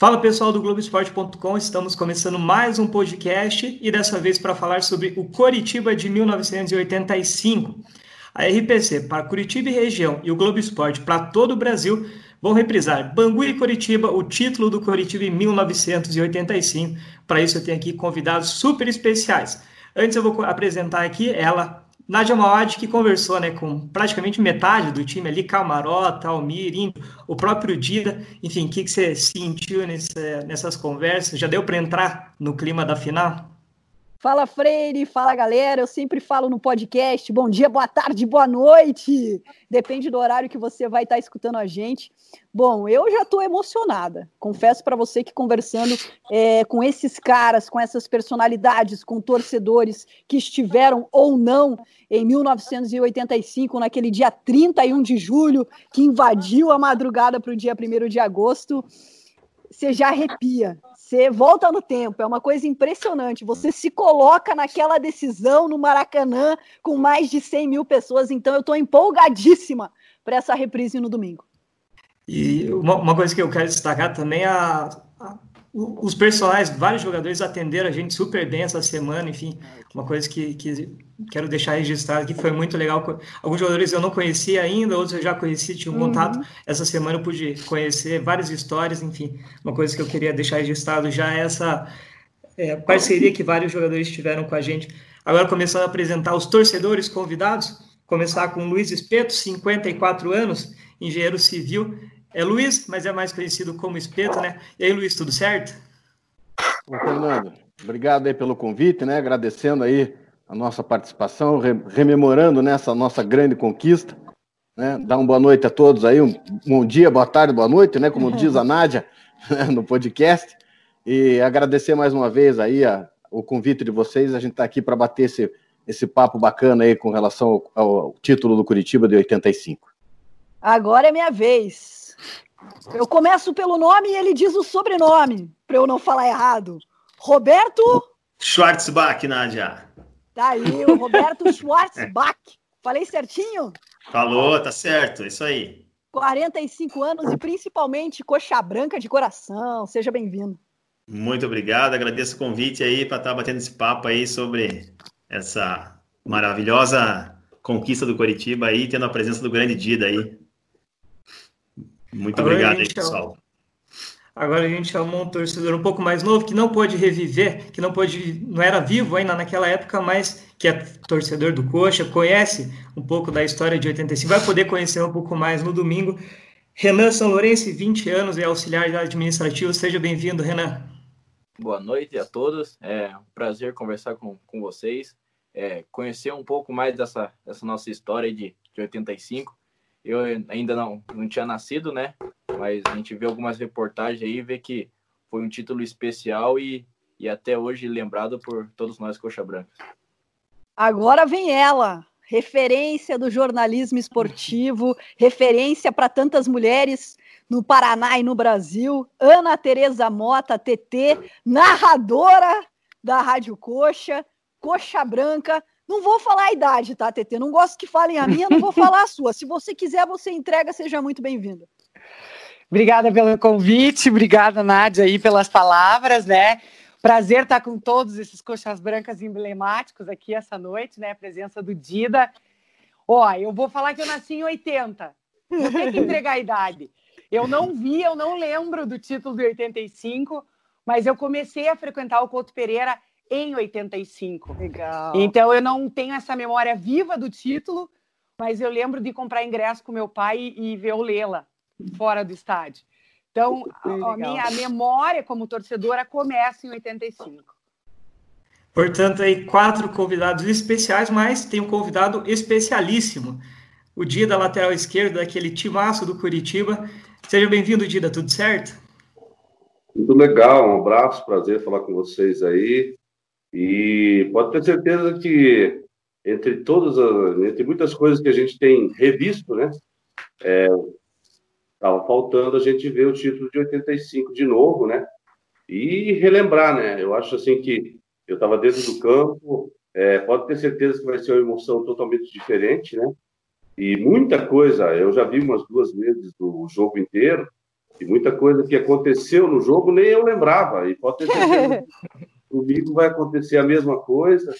Fala pessoal do Globoesporte.com, estamos começando mais um podcast e dessa vez para falar sobre o Coritiba de 1985. A RPC para Curitiba e região e o Globo Esporte para todo o Brasil vão reprisar Bangu e Coritiba, o título do Coritiba em 1985. Para isso eu tenho aqui convidados super especiais. Antes eu vou apresentar aqui ela, Nádia Mawad, que conversou né, com praticamente metade do time ali, Camarota, Almir, o próprio Dida. Enfim, o que, que você sentiu nessa, nessas conversas? Já deu para entrar no clima da final? Fala Freire, fala galera. Eu sempre falo no podcast. Bom dia, boa tarde, boa noite. Depende do horário que você vai estar escutando a gente. Bom, eu já estou emocionada. Confesso para você que conversando é, com esses caras, com essas personalidades, com torcedores que estiveram ou não em 1985, naquele dia 31 de julho, que invadiu a madrugada para o dia 1 de agosto, você já arrepia você volta no tempo, é uma coisa impressionante. Você se coloca naquela decisão no Maracanã com mais de 100 mil pessoas, então eu estou empolgadíssima para essa reprise no domingo. E uma, uma, coisa que eu quero destacar também é a, a os personagens, vários jogadores atenderam a gente super bem essa semana, enfim, uma coisa que, que quero deixar registrado aqui, foi muito legal. Alguns jogadores eu não conhecia ainda, outros eu já conheci, tinha um uhum. contato. Essa semana eu pude conhecer várias histórias, enfim, uma coisa que eu queria deixar registrado já é essa é, parceria que vários jogadores tiveram com a gente. Agora começando a apresentar os torcedores convidados, começar com Luiz Espeto, 54 anos, engenheiro civil, é Luiz, mas é mais conhecido como Espeto, né? E aí, Luiz, tudo certo? Ô, Fernando, obrigado aí pelo convite, né? Agradecendo aí a nossa participação, rememorando nessa nossa grande conquista. Né? Dar uma boa noite a todos aí, um bom dia, boa tarde, boa noite, né? Como diz a Nádia né? no podcast. E agradecer mais uma vez aí a, o convite de vocês. A gente está aqui para bater esse, esse papo bacana aí com relação ao, ao título do Curitiba de 85. Agora é minha vez. Eu começo pelo nome e ele diz o sobrenome, para eu não falar errado. Roberto. Schwarzbach, Nádia. Tá aí, o Roberto Schwarzbach. Falei certinho? Falou, tá certo, é isso aí. 45 anos e principalmente coxa branca de coração. Seja bem-vindo. Muito obrigado, agradeço o convite aí para estar tá batendo esse papo aí sobre essa maravilhosa conquista do Coritiba aí, tendo a presença do grande Dida aí. Muito Agora obrigado aí, pessoal. Agora a gente chamou um torcedor um pouco mais novo que não pôde reviver, que não pôde, não era vivo ainda naquela época, mas que é torcedor do Coxa, conhece um pouco da história de 85, vai poder conhecer um pouco mais no domingo. Renan São Lourenço, 20 anos, é auxiliar administrativo. Seja bem-vindo, Renan. Boa noite a todos. É um prazer conversar com, com vocês, é, conhecer um pouco mais dessa, dessa nossa história de, de 85 eu ainda não, não tinha nascido, né? Mas a gente vê algumas reportagens aí vê que foi um título especial e, e até hoje lembrado por todos nós coxa brancas. Agora vem ela, referência do jornalismo esportivo, referência para tantas mulheres no Paraná e no Brasil, Ana Tereza Mota, TT, narradora da Rádio Coxa, Coxa Branca, não vou falar a idade, tá, TT? Não gosto que falem a minha, não vou falar a sua. Se você quiser, você entrega, seja muito bem-vinda. Obrigada pelo convite, obrigada, Nádia, aí pelas palavras, né? Prazer estar com todos esses coxas brancas emblemáticos aqui essa noite, né? A presença do Dida. Ó, eu vou falar que eu nasci em 80. Vou ter que entregar a idade. Eu não vi, eu não lembro do título de 85, mas eu comecei a frequentar o Couto Pereira em 85. Legal. Então eu não tenho essa memória viva do título, mas eu lembro de comprar ingresso com meu pai e ver o Lela fora do estádio. Então, a, a minha memória como torcedora começa em 85. Portanto, aí quatro convidados especiais, mas tem um convidado especialíssimo. O dia da lateral esquerda, aquele timaço do Curitiba. Seja bem-vindo, Dida, tudo certo? Tudo legal, um abraço, prazer falar com vocês aí. E pode ter certeza que entre todas as, entre muitas coisas que a gente tem revisto, né, estava é, faltando a gente ver o título de 85 de novo, né, e relembrar, né. Eu acho assim que eu estava dentro do campo, é, pode ter certeza que vai ser uma emoção totalmente diferente, né. E muita coisa, eu já vi umas duas vezes o jogo inteiro, E muita coisa que aconteceu no jogo nem eu lembrava. E pode ter certeza, comigo vai acontecer a mesma coisa,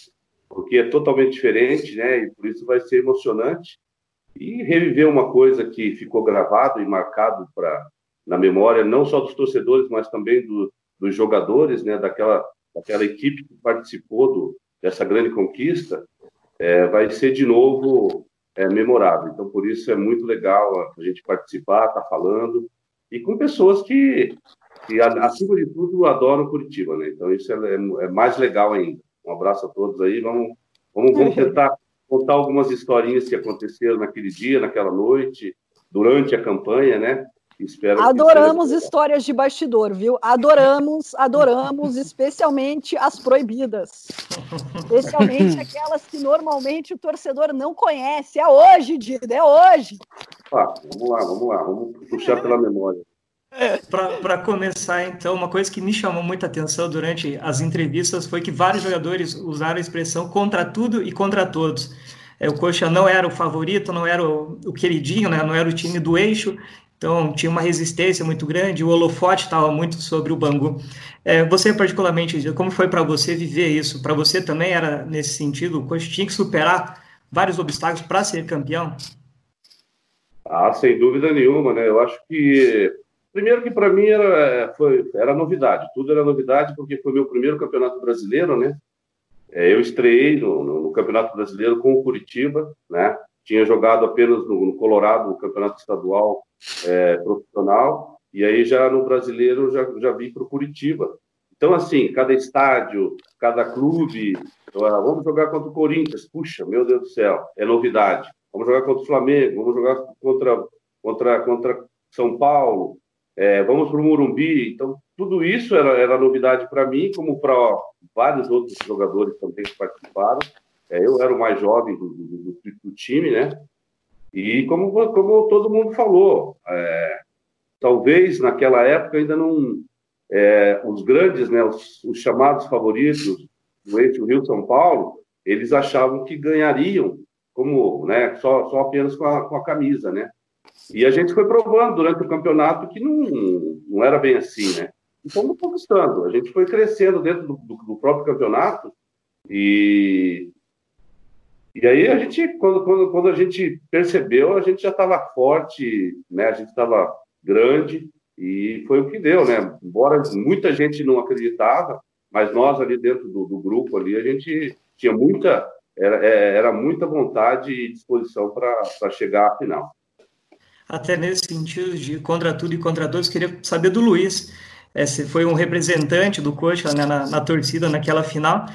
porque é totalmente diferente, né? E por isso vai ser emocionante. E reviver uma coisa que ficou gravado e marcado para na memória, não só dos torcedores, mas também do, dos jogadores, né? Daquela, daquela equipe que participou do, dessa grande conquista, é, vai ser de novo é, memorável. Então, por isso é muito legal a gente participar, estar tá falando, e com pessoas que, que, acima de tudo, adoram Curitiba, né? Então, isso é, é mais legal ainda. Um abraço a todos aí. Vamos, vamos, vamos tentar contar algumas historinhas que aconteceram naquele dia, naquela noite, durante a campanha, né? Espero adoramos histórias de bastidor, viu? Adoramos, adoramos, especialmente as proibidas. Especialmente aquelas que normalmente o torcedor não conhece. É hoje, Dida, é hoje. Ah, vamos lá, vamos lá, vamos puxar pela memória. Para começar, então, uma coisa que me chamou muita atenção durante as entrevistas foi que vários jogadores usaram a expressão contra tudo e contra todos. É, o Coxa não era o favorito, não era o, o queridinho, né, não era o time do eixo, então, tinha uma resistência muito grande, o holofote estava muito sobre o Bangu. É, você, particularmente, como foi para você viver isso? Para você também era nesse sentido? O Coxa tinha que superar vários obstáculos para ser campeão? Ah, sem dúvida nenhuma, né? Eu acho que. Primeiro que para mim era, foi, era novidade, tudo era novidade, porque foi meu primeiro campeonato brasileiro, né? É, eu estreiei no, no, no Campeonato Brasileiro com o Curitiba, né? tinha jogado apenas no, no Colorado, no campeonato estadual é, profissional, e aí já no brasileiro já, já vim para o Curitiba. Então, assim, cada estádio, cada clube, ah, vamos jogar contra o Corinthians, puxa, meu Deus do céu, é novidade. Vamos jogar contra o Flamengo, vamos jogar contra, contra, contra São Paulo, é, vamos para o Morumbi. Então, tudo isso era, era novidade para mim, como para vários outros jogadores também que participaram. É, eu era o mais jovem do, do, do, time, né? E como, como todo mundo falou, é, talvez naquela época ainda não. É, os grandes, né, os, os, chamados favoritos do eixo Rio São Paulo, eles achavam que ganhariam como, né, só, só apenas com a, com a camisa, né? E a gente foi provando durante o campeonato que não, não era bem assim, né? E fomos conquistando. A gente foi crescendo dentro do, do, do próprio campeonato e e aí a gente, quando, quando, quando a gente percebeu, a gente já estava forte, né? A gente estava grande e foi o que deu, né? Embora muita gente não acreditava, mas nós ali dentro do, do grupo ali, a gente tinha muita, era, é, era muita vontade e disposição para chegar à final. Até nesse sentido de contra tudo e contra todos, queria saber do Luiz. Esse foi um representante do Coxa né, na, na torcida naquela final.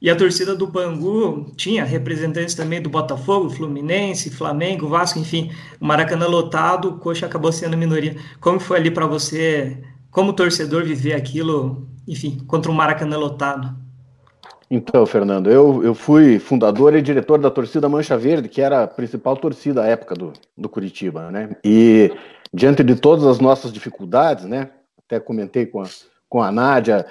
E a torcida do Bangu tinha representantes também do Botafogo, Fluminense, Flamengo, Vasco, enfim, o Maracanã lotado, o Coxa acabou sendo minoria. Como foi ali para você, como torcedor, viver aquilo, enfim, contra o Maracanã lotado? Então, Fernando, eu, eu fui fundador e diretor da torcida Mancha Verde, que era a principal torcida à época do, do Curitiba, né? E diante de todas as nossas dificuldades, né? Até comentei com a, com a Nádia,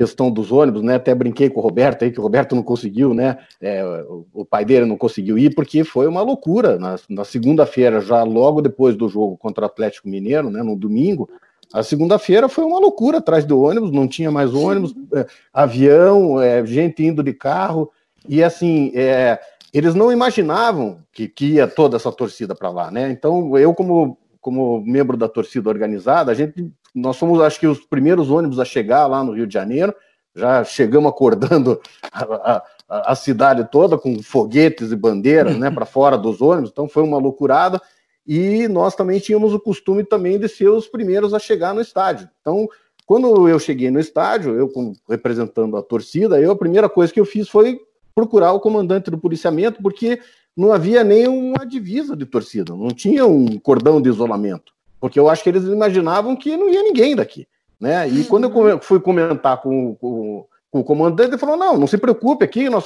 questão dos ônibus, né? Até brinquei com o Roberto aí, que o Roberto não conseguiu, né? É, o pai dele não conseguiu ir, porque foi uma loucura. Na, na segunda-feira, já logo depois do jogo contra o Atlético Mineiro, né? No domingo, a segunda-feira foi uma loucura atrás do ônibus, não tinha mais ônibus, é, avião, é, gente indo de carro, e assim, é, eles não imaginavam que, que ia toda essa torcida para lá, né? Então, eu, como, como membro da torcida organizada, a gente nós fomos, acho que, os primeiros ônibus a chegar lá no Rio de Janeiro. Já chegamos acordando a, a, a cidade toda com foguetes e bandeiras, né, para fora dos ônibus. Então foi uma loucurada. E nós também tínhamos o costume também de ser os primeiros a chegar no estádio. Então, quando eu cheguei no estádio, eu representando a torcida, eu a primeira coisa que eu fiz foi procurar o comandante do policiamento, porque não havia nem uma divisa de torcida, não tinha um cordão de isolamento porque eu acho que eles imaginavam que não ia ninguém daqui, né? E uhum. quando eu fui comentar com, com, com, o comandante, ele falou: não, não se preocupe aqui. Nós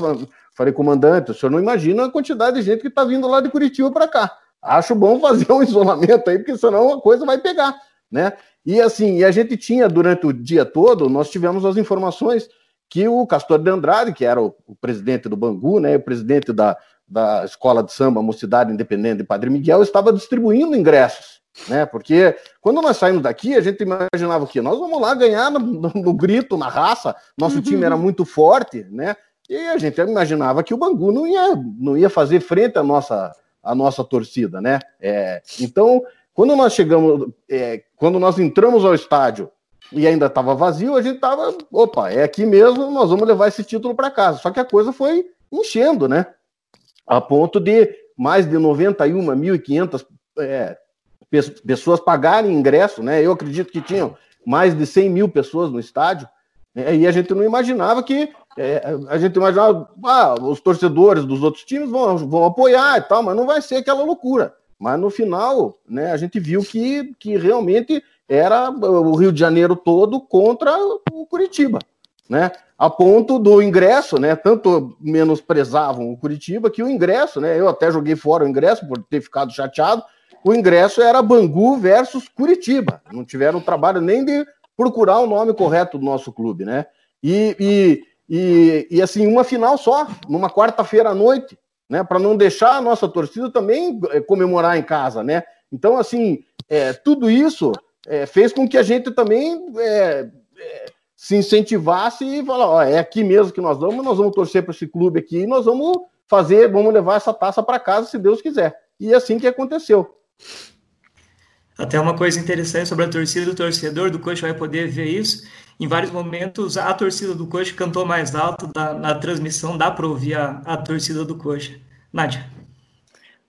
falei, comandante, o senhor não imagina a quantidade de gente que está vindo lá de Curitiba para cá. Acho bom fazer um isolamento aí, porque senão a coisa vai pegar, né? E assim, e a gente tinha durante o dia todo, nós tivemos as informações que o Castor de Andrade, que era o, o presidente do Bangu, né, o presidente da, da Escola de Samba Mocidade Independente de Padre Miguel, estava distribuindo ingressos né? Porque quando nós saímos daqui, a gente imaginava o quê? Nós vamos lá ganhar no, no, no grito, na raça, nosso time era muito forte, né? E a gente imaginava que o Bangu não ia, não ia fazer frente à nossa, à nossa torcida, né? É, então, quando nós chegamos, é, quando nós entramos ao estádio e ainda estava vazio, a gente estava, opa, é aqui mesmo, nós vamos levar esse título para casa. Só que a coisa foi enchendo, né? A ponto de mais de 91.500 é, pessoas pagarem ingresso, né? Eu acredito que tinham mais de 100 mil pessoas no estádio, né? e a gente não imaginava que é, a gente imaginava, ah, os torcedores dos outros times vão, vão apoiar e tal, mas não vai ser aquela loucura. Mas no final, né, a gente viu que, que realmente era o Rio de Janeiro todo contra o Curitiba, né? A ponto do ingresso, né? Tanto menosprezavam o Curitiba que o ingresso, né? Eu até joguei fora o ingresso por ter ficado chateado. O ingresso era Bangu versus Curitiba. Não tiveram trabalho nem de procurar o nome correto do nosso clube, né? E, e, e, e assim, uma final só, numa quarta-feira à noite, né? Para não deixar a nossa torcida também eh, comemorar em casa, né? Então, assim, é, tudo isso é, fez com que a gente também é, é, se incentivasse e falar, ó, é aqui mesmo que nós vamos, nós vamos torcer para esse clube aqui e nós vamos fazer, vamos levar essa taça para casa se Deus quiser. E é assim que aconteceu. Até uma coisa interessante sobre a torcida do torcedor do Coxa vai poder ver isso. Em vários momentos, a torcida do Coxa cantou mais alto da, na transmissão, dá para ouvir a, a torcida do Coxa. Nádia.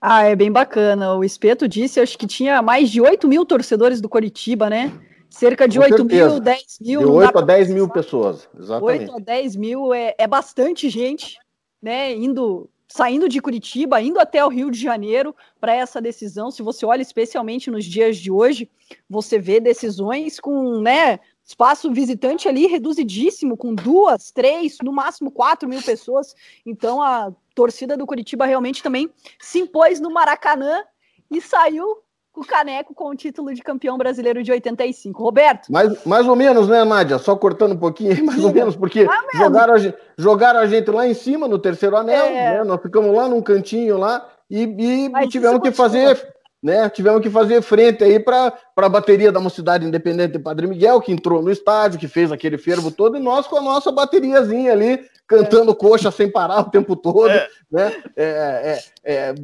Ah, é bem bacana. O Espeto disse, acho que tinha mais de 8 mil torcedores do Coritiba, né? Cerca de Com 8 certeza. mil, 10 mil. De 8 a 10 mil pessoas, exatamente. 8 a 10 mil é, é bastante gente, né? Indo, saindo de Curitiba, indo até o Rio de Janeiro para essa decisão. Se você olha especialmente nos dias de hoje, você vê decisões com, né? Espaço visitante ali reduzidíssimo, com duas, três, no máximo quatro mil pessoas. Então a torcida do Curitiba realmente também se impôs no Maracanã e saiu o caneco com o título de campeão brasileiro de 85. Roberto? Mais, mais ou menos, né, Nádia? Só cortando um pouquinho, mais ou menos, porque jogaram a, gente, jogaram a gente lá em cima, no terceiro anel, é. né? Nós ficamos lá num cantinho lá e, e tivemos que fazer. Né, tivemos que fazer frente aí para a bateria da Mocidade Independente de Padre Miguel, que entrou no estádio, que fez aquele fervo todo, e nós com a nossa bateriazinha ali, cantando coxa sem parar o tempo todo, é. né? É, é, é, é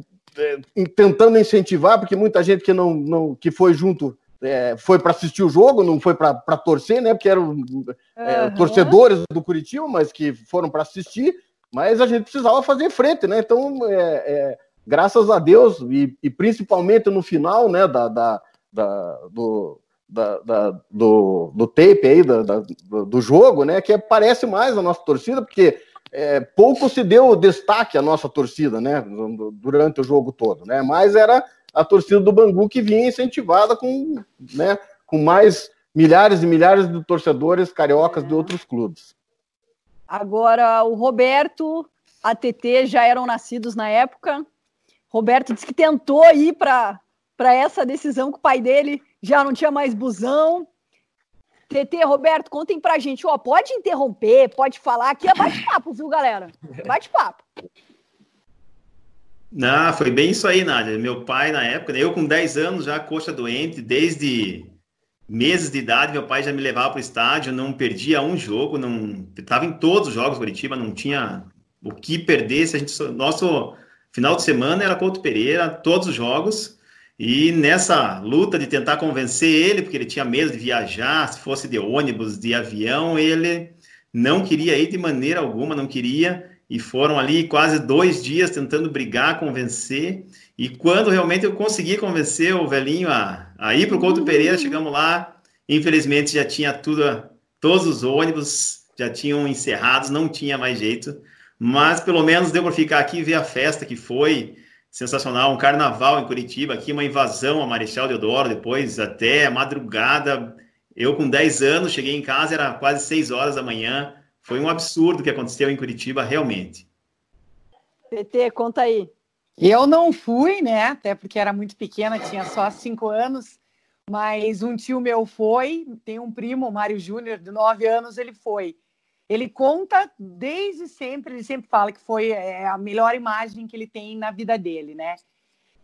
tentando incentivar, porque muita gente que não, não que foi junto é, foi para assistir o jogo, não foi para torcer, né? Porque eram uhum. torcedores do Curitiba, mas que foram para assistir. Mas a gente precisava fazer frente, né? Então, graças a Deus e, e, principalmente no final, né? Da, da, da do, da, da, do, do tape aí, da, do jogo, né? Que parece mais a nossa torcida, porque é, pouco se deu destaque à nossa torcida, né? Durante o jogo todo, né? Mas era a torcida do Bangu que vinha incentivada com, né, com mais milhares e milhares de torcedores cariocas é. de outros clubes. Agora, o Roberto, a TT já eram nascidos na época. Roberto disse que tentou ir para essa decisão com o pai dele já não tinha mais busão. TT, Roberto, contem pra gente. Ó, pode interromper, pode falar. Aqui é bate-papo, viu, galera? Bate-papo. Não, foi bem isso aí, Nádia. Meu pai, na época, eu com 10 anos já coxa doente, desde meses de idade, meu pai já me levava para o estádio, não perdia um jogo, não estava em todos os jogos Curitiba, não tinha o que perder. Se a gente, nosso final de semana era Couto Pereira, todos os jogos. E nessa luta de tentar convencer ele, porque ele tinha medo de viajar, se fosse de ônibus, de avião, ele não queria ir de maneira alguma, não queria. E foram ali quase dois dias tentando brigar, convencer. E quando realmente eu consegui convencer o velhinho a, a ir para o Couto uhum. Pereira, chegamos lá. Infelizmente já tinha tudo, todos os ônibus já tinham encerrados, não tinha mais jeito. Mas pelo menos deu para ficar aqui e ver a festa que foi sensacional, um carnaval em Curitiba, aqui uma invasão a Marechal Deodoro, depois até a madrugada. Eu com 10 anos cheguei em casa, era quase 6 horas da manhã. Foi um absurdo o que aconteceu em Curitiba, realmente. PT, conta aí. Eu não fui, né? Até porque era muito pequena, tinha só 5 anos. Mas um tio meu foi, tem um primo, Mário Júnior, de 9 anos, ele foi. Ele conta desde sempre, ele sempre fala que foi é, a melhor imagem que ele tem na vida dele, né?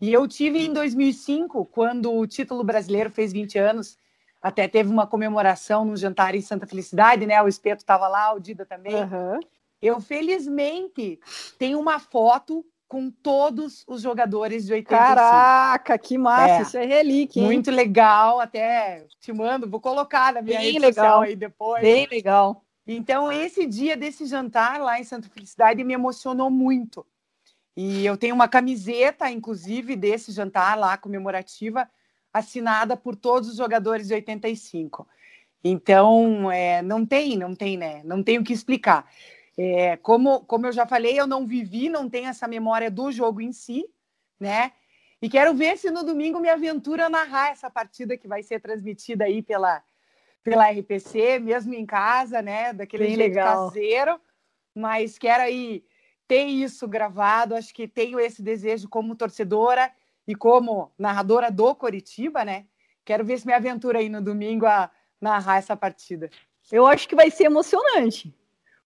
E eu tive em 2005, quando o título brasileiro fez 20 anos, até teve uma comemoração no jantar em Santa Felicidade, né? O Espeto estava lá, o Dida também. Uhum. Eu, felizmente, tenho uma foto com todos os jogadores de 85. Caraca, que massa, é, isso é relíquia. Hein? Muito legal, até te mando, vou colocar na minha Bem rede legal. aí depois. Bem legal. Então, esse dia desse jantar lá em Santa Felicidade me emocionou muito. E eu tenho uma camiseta, inclusive, desse jantar lá comemorativa, assinada por todos os jogadores de 85. Então, é, não tem, não tem, né? Não tem o que explicar. É, como, como eu já falei, eu não vivi, não tenho essa memória do jogo em si, né? E quero ver se no domingo me aventura a narrar essa partida que vai ser transmitida aí pela, pela RPC, mesmo em casa, né? Daquele Bem jeito legal. caseiro. Mas quero aí ter isso gravado. Acho que tenho esse desejo como torcedora e como narradora do Coritiba, né? Quero ver se me aventura aí no domingo a narrar essa partida. Eu acho que vai ser emocionante.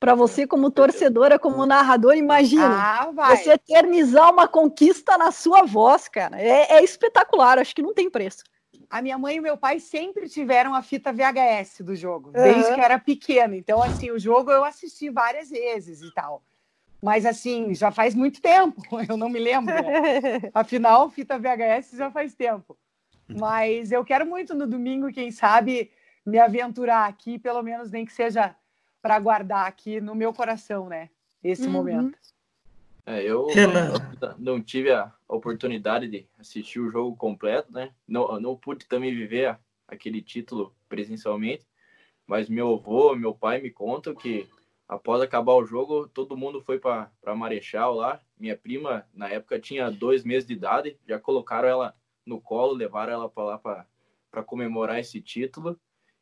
Para você, como torcedora, como narrador, imagina ah, você eternizar uma conquista na sua voz, cara. É, é, espetacular, acho que não tem preço. A minha mãe e meu pai sempre tiveram a fita VHS do jogo, uhum. desde que era pequena. Então, assim, o jogo eu assisti várias vezes e tal. Mas assim, já faz muito tempo, eu não me lembro. Afinal, fita VHS já faz tempo. Mas eu quero muito no domingo, quem sabe, me aventurar aqui, pelo menos nem que seja para guardar aqui no meu coração, né? Esse uhum. momento. É, eu, eu, não tive a oportunidade de assistir o jogo completo, né? Não, não pude também viver aquele título presencialmente, mas meu avô, meu pai me contam que após acabar o jogo, todo mundo foi para Marechal lá. Minha prima, na época, tinha dois meses de idade, já colocaram ela no colo, levaram ela para lá para comemorar esse título,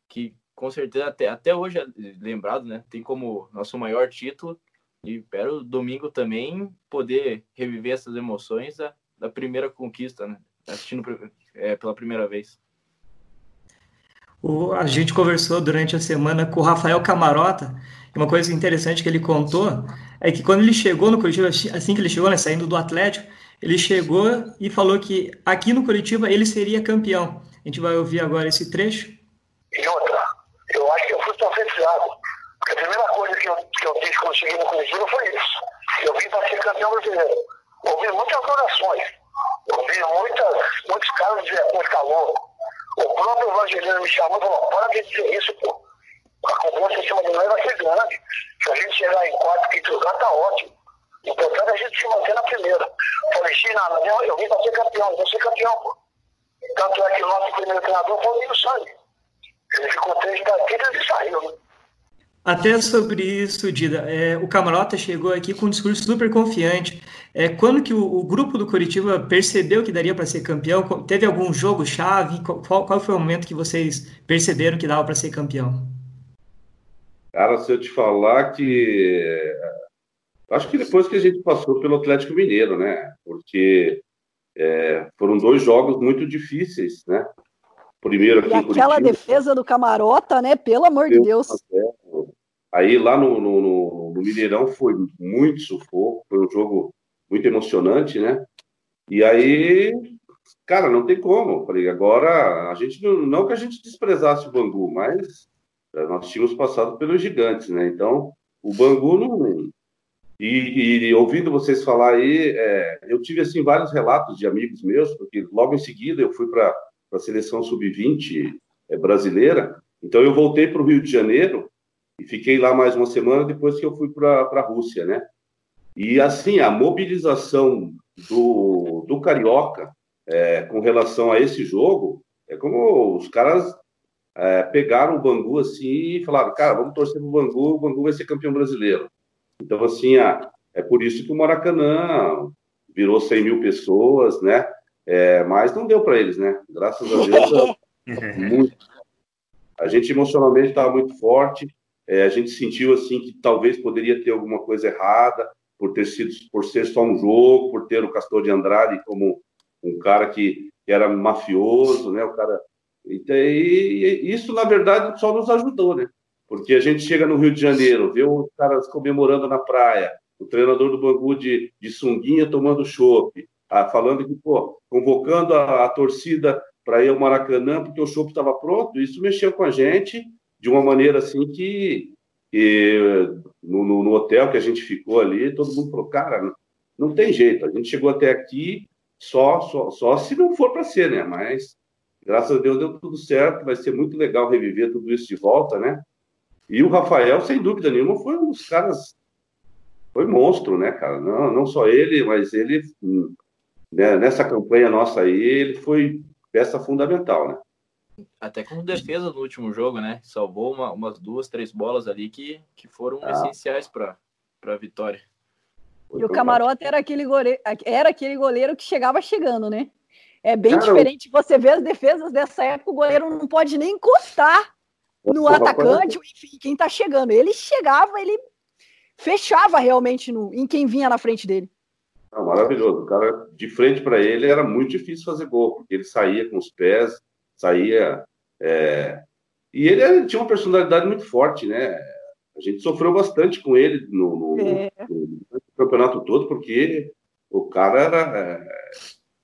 que com certeza até, até hoje é lembrado, né? Tem como nosso maior título. E espero domingo também poder reviver essas emoções da, da primeira conquista, né? Assistindo é, pela primeira vez. O, a gente conversou durante a semana com o Rafael Camarota uma coisa interessante que ele contou é que quando ele chegou no Curitiba, assim que ele chegou, né, saindo do Atlético, ele chegou e falou que aqui no Curitiba ele seria campeão. A gente vai ouvir agora esse trecho. E outra, eu acho que eu fui profetizado. Porque a primeira coisa que eu, que eu quando cheguei no Curitiba foi isso. Eu vim para ser campeão brasileiro. Ouvi muitas orações. Ouvi muitas, muitos caras de com calor. O próprio Evangelino me chamou e falou, para de dizer isso, pô a cobrança em cima de nós vai ser grande. Se a gente chegar em quarto, quinto lugar, tá ótimo. O importante é a gente se manter na primeira. Falei, China, eu, eu vim para ser campeão, vou ser campeão, pô. Tanto é que o nosso primeiro treinador foi o Nilo Sangue. Ele ficou três partidas e saiu, né? Até sobre isso, Dida, é, o Camarota chegou aqui com um discurso super confiante. É, quando que o, o grupo do Curitiba percebeu que daria para ser campeão? Teve algum jogo-chave? Qual, qual foi o momento que vocês perceberam que dava para ser campeão? Cara, se eu te falar que. Acho que depois que a gente passou pelo Atlético Mineiro, né? Porque é, foram dois jogos muito difíceis, né? Primeiro aqui e aquela Curitiba, defesa do Camarota, né? Pelo amor de Deus. Aí lá no, no, no, Mineirão foi muito sufoco, foi um jogo muito emocionante, né? E aí, cara, não tem como. Falei, agora a gente não, não que a gente desprezasse o Bangu, mas é, nós tínhamos passado pelos gigantes, né? Então, o Bangu não. E, e ouvindo vocês falar aí, é, eu tive assim vários relatos de amigos meus, porque logo em seguida eu fui para a seleção sub-20 é, brasileira. Então eu voltei para o Rio de Janeiro e fiquei lá mais uma semana depois que eu fui para a Rússia, né? E assim a mobilização do, do carioca é, com relação a esse jogo é como os caras é, pegaram o Bangu assim e falaram, cara, vamos torcer para o Bangu, o Bangu vai ser campeão brasileiro. Então, assim, a, é por isso que o Maracanã virou 100 mil pessoas, né? É, mas não deu para eles, né? Graças a Deus, muito. A gente emocionalmente estava muito forte. É, a gente sentiu assim que talvez poderia ter alguma coisa errada por ter sido, por ser só um jogo, por ter o Castor de Andrade como um cara que, era mafioso, né? O cara então, e isso, na verdade, só nos ajudou, né? Porque a gente chega no Rio de Janeiro, vê os caras comemorando na praia, o treinador do Bangu de, de sunguinha tomando chopp, ah, falando que, pô, convocando a, a torcida para ir ao Maracanã porque o show estava pronto, isso mexeu com a gente de uma maneira assim que, que no, no, no, hotel que a gente ficou ali, todo mundo falou, cara, não tem jeito, a gente chegou até aqui só, só, só se não for para ser, né? Mas graças a Deus deu tudo certo, vai ser muito legal reviver tudo isso de volta, né? E o Rafael, sem dúvida nenhuma, foi um dos caras, foi monstro, né, cara? Não, não só ele, mas ele, né, nessa campanha nossa aí, ele foi peça fundamental, né? Até como defesa no último jogo, né? Salvou uma, umas duas, três bolas ali que, que foram ah. essenciais para a vitória. E o Camarote era aquele, goleiro, era aquele goleiro que chegava chegando, né? É bem Cara, diferente você ver as defesas dessa época, o goleiro não pode nem encostar no atacante, enfim, quem tá chegando. Ele chegava, ele fechava realmente no, em quem vinha na frente dele. Não, maravilhoso. O cara, de frente para ele, era muito difícil fazer gol, porque ele saía com os pés, saía. É... E ele tinha uma personalidade muito forte, né? A gente sofreu bastante com ele no, no, é. no, no campeonato todo, porque o cara era. É...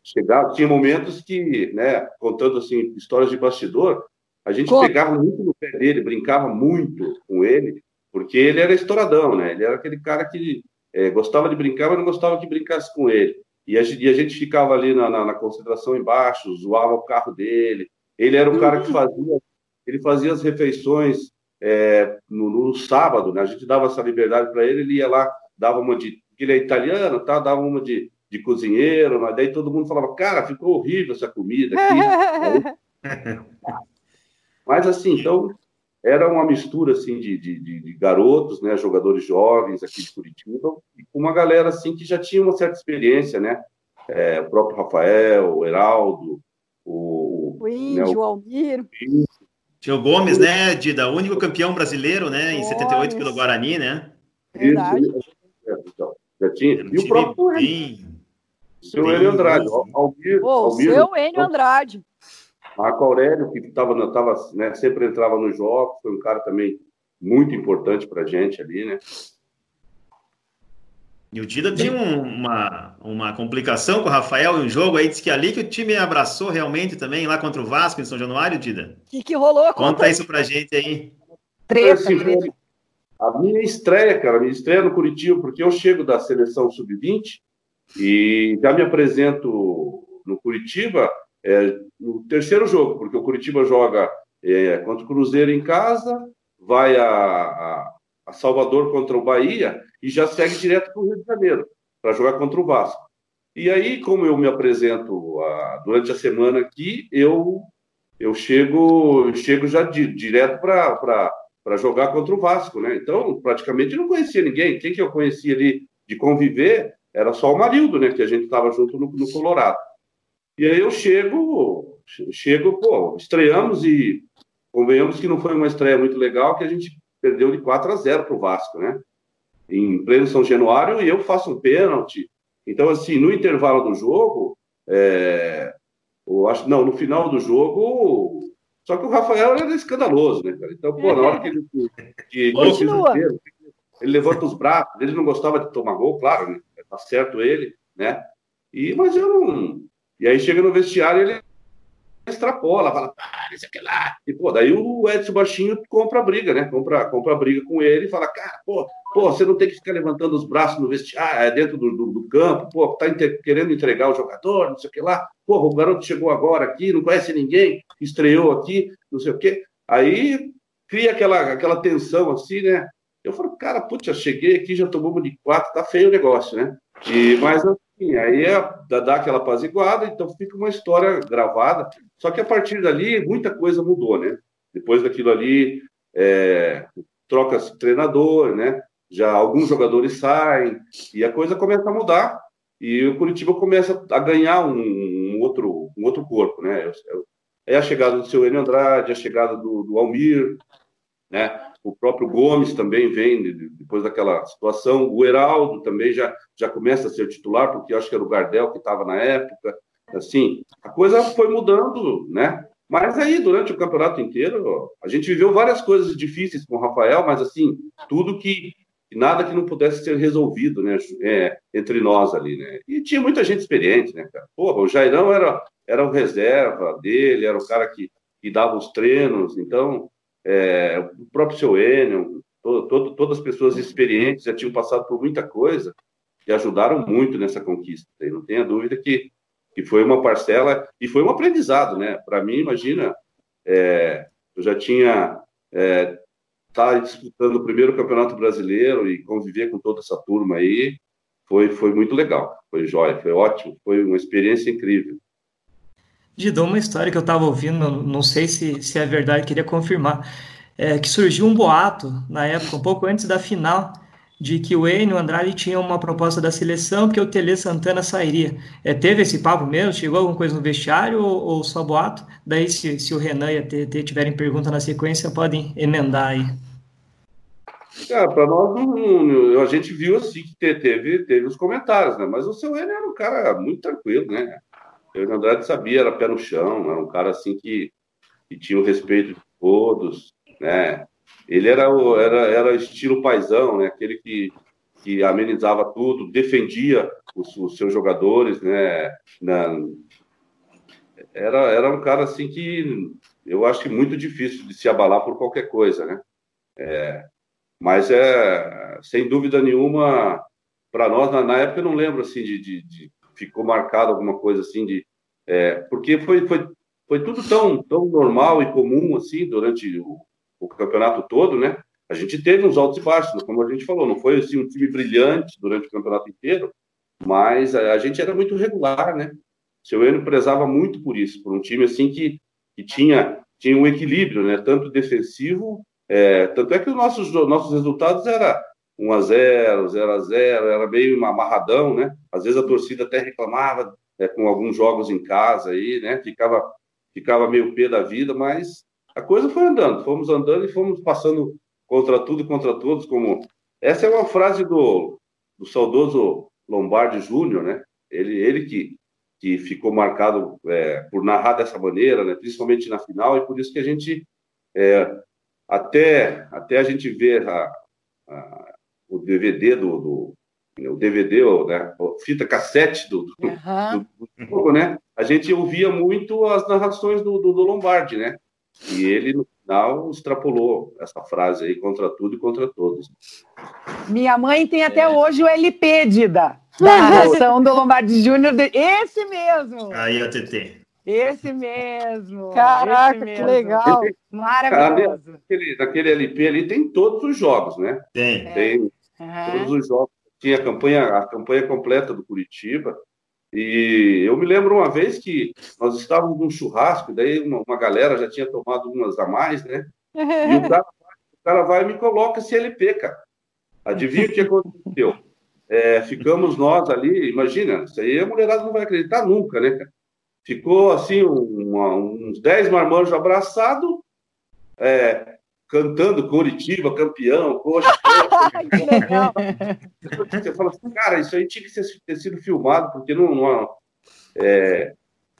Chegava, tinha momentos que, né, contando assim, histórias de bastidor, a gente Como? pegava muito no pé dele, brincava muito com ele, porque ele era estouradão, né? Ele era aquele cara que é, gostava de brincar, mas não gostava que brincasse com ele. E a, e a gente ficava ali na, na, na, concentração embaixo, zoava o carro dele. Ele era o cara que fazia, ele fazia as refeições é, no, no, sábado, né? A gente dava essa liberdade para ele, ele ia lá, dava uma de, ele é italiano, tá? Dava uma de, de cozinheiro, mas daí todo mundo falava, cara, ficou horrível essa comida aqui. Mas assim, então era uma mistura assim de, de, de, garotos, né, jogadores jovens aqui de Curitiba, e com uma galera assim que já tinha uma certa experiência, né? É, o próprio Rafael, o Heraldo, o, o Índio, né, o Almir. Tinha o Gomes, né, Dida, único campeão brasileiro, né, em 78 pelo Guarani, né? Verdade. Isso, é, então, já tinha. E o próprio bem, seu Enio Andrade, Almir, oh, Almir, seu Enio Andrade. Marco Aurélio, que tava, tava, né, sempre entrava nos jogos, foi um cara também muito importante para a gente ali, né? E o Dida tinha um, uma, uma complicação com o Rafael em um jogo aí, disse que ali que o time abraçou realmente também, lá contra o Vasco, em São Januário, Dida. O que, que rolou? Conta, Conta isso pra gente aí. Treta, assim, A minha estreia, cara, a minha estreia no Curitiba, porque eu chego da seleção sub-20 e já me apresento no Curitiba é, no terceiro jogo, porque o Curitiba joga é, contra o Cruzeiro em casa, vai a, a, a, Salvador contra o Bahia e já segue direto para o Rio de Janeiro para jogar contra o Vasco. E aí, como eu me apresento a, durante a semana aqui, eu eu chego chego já di, direto para jogar contra o Vasco, né? Então, praticamente não conhecia ninguém. Quem que eu conhecia ali de conviver era só o Marildo, né? Que a gente estava junto no, no Colorado. E aí eu chego, chego, pô, estreamos e convenhamos que não foi uma estreia muito legal, que a gente perdeu de 4 a 0 para o Vasco, né? Em pleno São Januário, e eu faço um pênalti. Então, assim, no intervalo do jogo, é, eu acho, não, no final do jogo, só que o Rafael era escandaloso, né, cara? Então, pô, na hora que ele, que, Continua. ele, ele levanta os braços, ele não gostava de tomar gol, claro, né? Tá certo ele, né? E, mas eu não, e aí chega no vestiário ele extrapola, fala, ah, isso aqui lá. E, pô, daí o Edson Baixinho compra a briga, né? Compra, compra a briga com ele e fala, cara, pô, pô, você não tem que ficar levantando os braços no vestiário, é dentro do, do, do campo, pô, tá inter, querendo entregar o jogador, não sei o que lá. Pô, o garoto chegou agora aqui, não conhece ninguém, estreou aqui, não sei o quê. Aí cria aquela, aquela tensão assim, né? Eu falo, cara, putz, cheguei aqui, já tomamos de quatro, tá feio o negócio, né? E, mas Sim, aí é, dá aquela apaziguada, então fica uma história gravada. Só que a partir dali, muita coisa mudou, né? Depois daquilo ali, é, troca-se treinador, né? Já alguns jogadores saem e a coisa começa a mudar e o Curitiba começa a ganhar um, um outro, um outro corpo, né? É a chegada do seu Enio Andrade, a chegada do, do Almir, né? O próprio Gomes também vem depois daquela situação. O Heraldo também já, já começa a ser titular, porque acho que era o Gardel que estava na época. Assim, a coisa foi mudando, né? Mas aí, durante o campeonato inteiro, a gente viveu várias coisas difíceis com o Rafael, mas assim, tudo que, nada que não pudesse ser resolvido, né, é, entre nós ali, né? E tinha muita gente experiente, né, cara? Porra, o Jairão era, era o reserva dele, era o cara que, que dava os treinos, então, é, o próprio seu Enio, todo, todo, todas as pessoas experientes já tinham passado por muita coisa e ajudaram muito nessa conquista. E não tenha dúvida que, que foi uma parcela e foi um aprendizado, né? Para mim, imagina, é, eu já tinha é, estar tá disputando o primeiro campeonato brasileiro e conviver com toda essa turma aí foi, foi muito legal, foi jóia, foi ótimo, foi uma experiência incrível. Didô, uma história que eu estava ouvindo, não sei se, se é verdade, queria confirmar, é que surgiu um boato na época, um pouco antes da final, de que o Enio Andrade tinha uma proposta da seleção que o Tele Santana sairia. É, teve esse papo mesmo? Chegou alguma coisa no vestiário ou, ou só boato? Daí, se, se o Renan e a TT tiverem pergunta na sequência, podem emendar aí. É, para nós, a gente viu assim que teve, teve os comentários, né? Mas o seu Enio era um cara muito tranquilo, né? O Enio Andrade sabia, era pé no chão, era um cara assim que, que tinha o respeito de todos, né? Ele era, era, era estilo paisão, né? Aquele que, que amenizava tudo, defendia os, os seus jogadores, né? Na, era, era um cara assim que eu acho que muito difícil de se abalar por qualquer coisa, né? É, mas é sem dúvida nenhuma para nós na, na, época eu não lembro assim de, de, de ficou marcado alguma coisa assim de é, porque foi, foi foi tudo tão tão normal e comum assim durante o, o campeonato todo, né? A gente teve uns altos e baixos, como a gente falou, não foi assim um time brilhante durante o campeonato inteiro, mas a, gente era muito regular, né? Seu Enio prezava muito por isso, por um time assim que, que tinha tinha um equilíbrio, né? Tanto defensivo, é, tanto é que os nossos nossos resultados era 1 a 0, 0 a 0, era meio amarradão, né? Às vezes a torcida até reclamava é, com alguns jogos em casa aí, né? Ficava ficava meio pé da vida, mas a coisa foi andando, fomos andando e fomos passando contra tudo e contra todos, como essa é uma frase do, do saudoso Lombardi Júnior, né? Ele, ele que, que ficou marcado é, por narrar dessa maneira, né? principalmente na final, e por isso que a gente é, até até a gente ver a, a, o DVD do, do o DVD, né, a fita cassete do, do, uhum. do, do jogo, né? A gente ouvia muito as narrações do, do, do Lombardi, né? E ele, no final, extrapolou essa frase aí contra tudo e contra todos. Minha mãe tem até é. hoje o LP, Dida, da narração do Lombardi Júnior. Esse mesmo! Aí, a TT. Esse mesmo. Caraca, esse mesmo. que legal. Maravilhoso. Naquele, naquele LP ali tem todos os jogos, né? Tem. Tem uhum. todos os jogos. Tinha a campanha, a campanha completa do Curitiba. E eu me lembro uma vez que nós estávamos num churrasco, daí uma, uma galera já tinha tomado umas a mais, né? E o cara, o cara vai e me coloca esse LP, cara. Adivinha o que aconteceu? É, ficamos nós ali, imagina, isso aí a mulherada não vai acreditar nunca, né? Ficou assim, uma, uns 10 marmanjos abraçados, é, cantando Curitiba, campeão, coxa. Assim, cara, isso aí tinha que ter sido filmado, porque não. não é,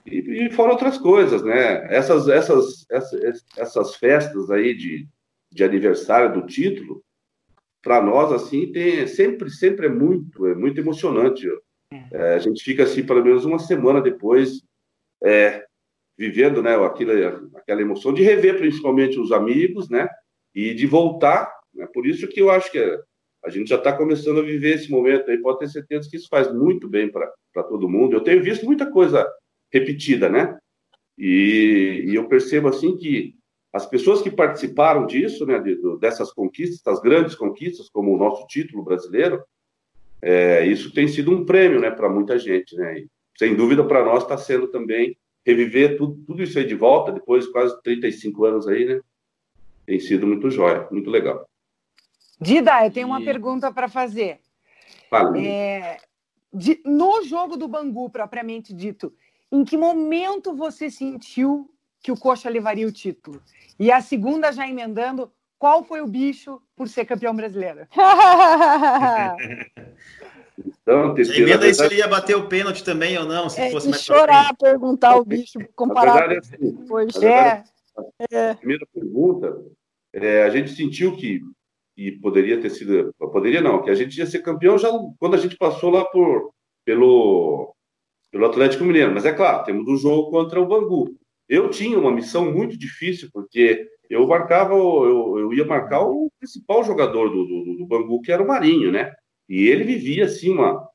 e, e fora outras coisas, né? Essas, essas, essas, essas festas aí de, de aniversário do título, para nós, assim, tem, sempre, sempre é muito, é muito emocionante. É, a gente fica assim, pelo menos uma semana depois, é, vivendo, né, aquilo, aquela emoção de rever principalmente os amigos, né, e de voltar. Né, por isso que eu acho que a gente já está começando a viver esse momento aí, pode ter certeza que isso faz muito bem para todo mundo. Eu tenho visto muita coisa repetida, né? E, e, eu percebo assim que as pessoas que participaram disso, né, de, dessas conquistas, das grandes conquistas, como o nosso título brasileiro, é, isso tem sido um prêmio, né, para muita gente, né? E, sem dúvida para nós está sendo também reviver tudo, tudo isso aí de volta, depois de quase 35 anos aí, né? Tem sido muito jóia, muito legal. Dida, eu tenho uma pergunta para fazer. Fala. É, de, no jogo do Bangu, propriamente dito, em que momento você sentiu que o Coxa levaria o título? E a segunda, já emendando, qual foi o bicho por ser campeão brasileiro? Então, terceira, Emenda aí se ele ia bater o pênalti também ou não, se é, fosse mais chorar, perguntar o bicho, comparar. Verdade, assim. É, é. A primeira pergunta, é, a gente sentiu que, e poderia ter sido, poderia não, que a gente ia ser campeão já quando a gente passou lá por, pelo, pelo Atlético Mineiro. Mas é claro, temos um jogo contra o Bangu. Eu tinha uma missão muito difícil, porque eu marcava, eu, eu ia marcar o principal jogador do, do, do Bangu, que era o Marinho, né? E ele vivia, assim, uma,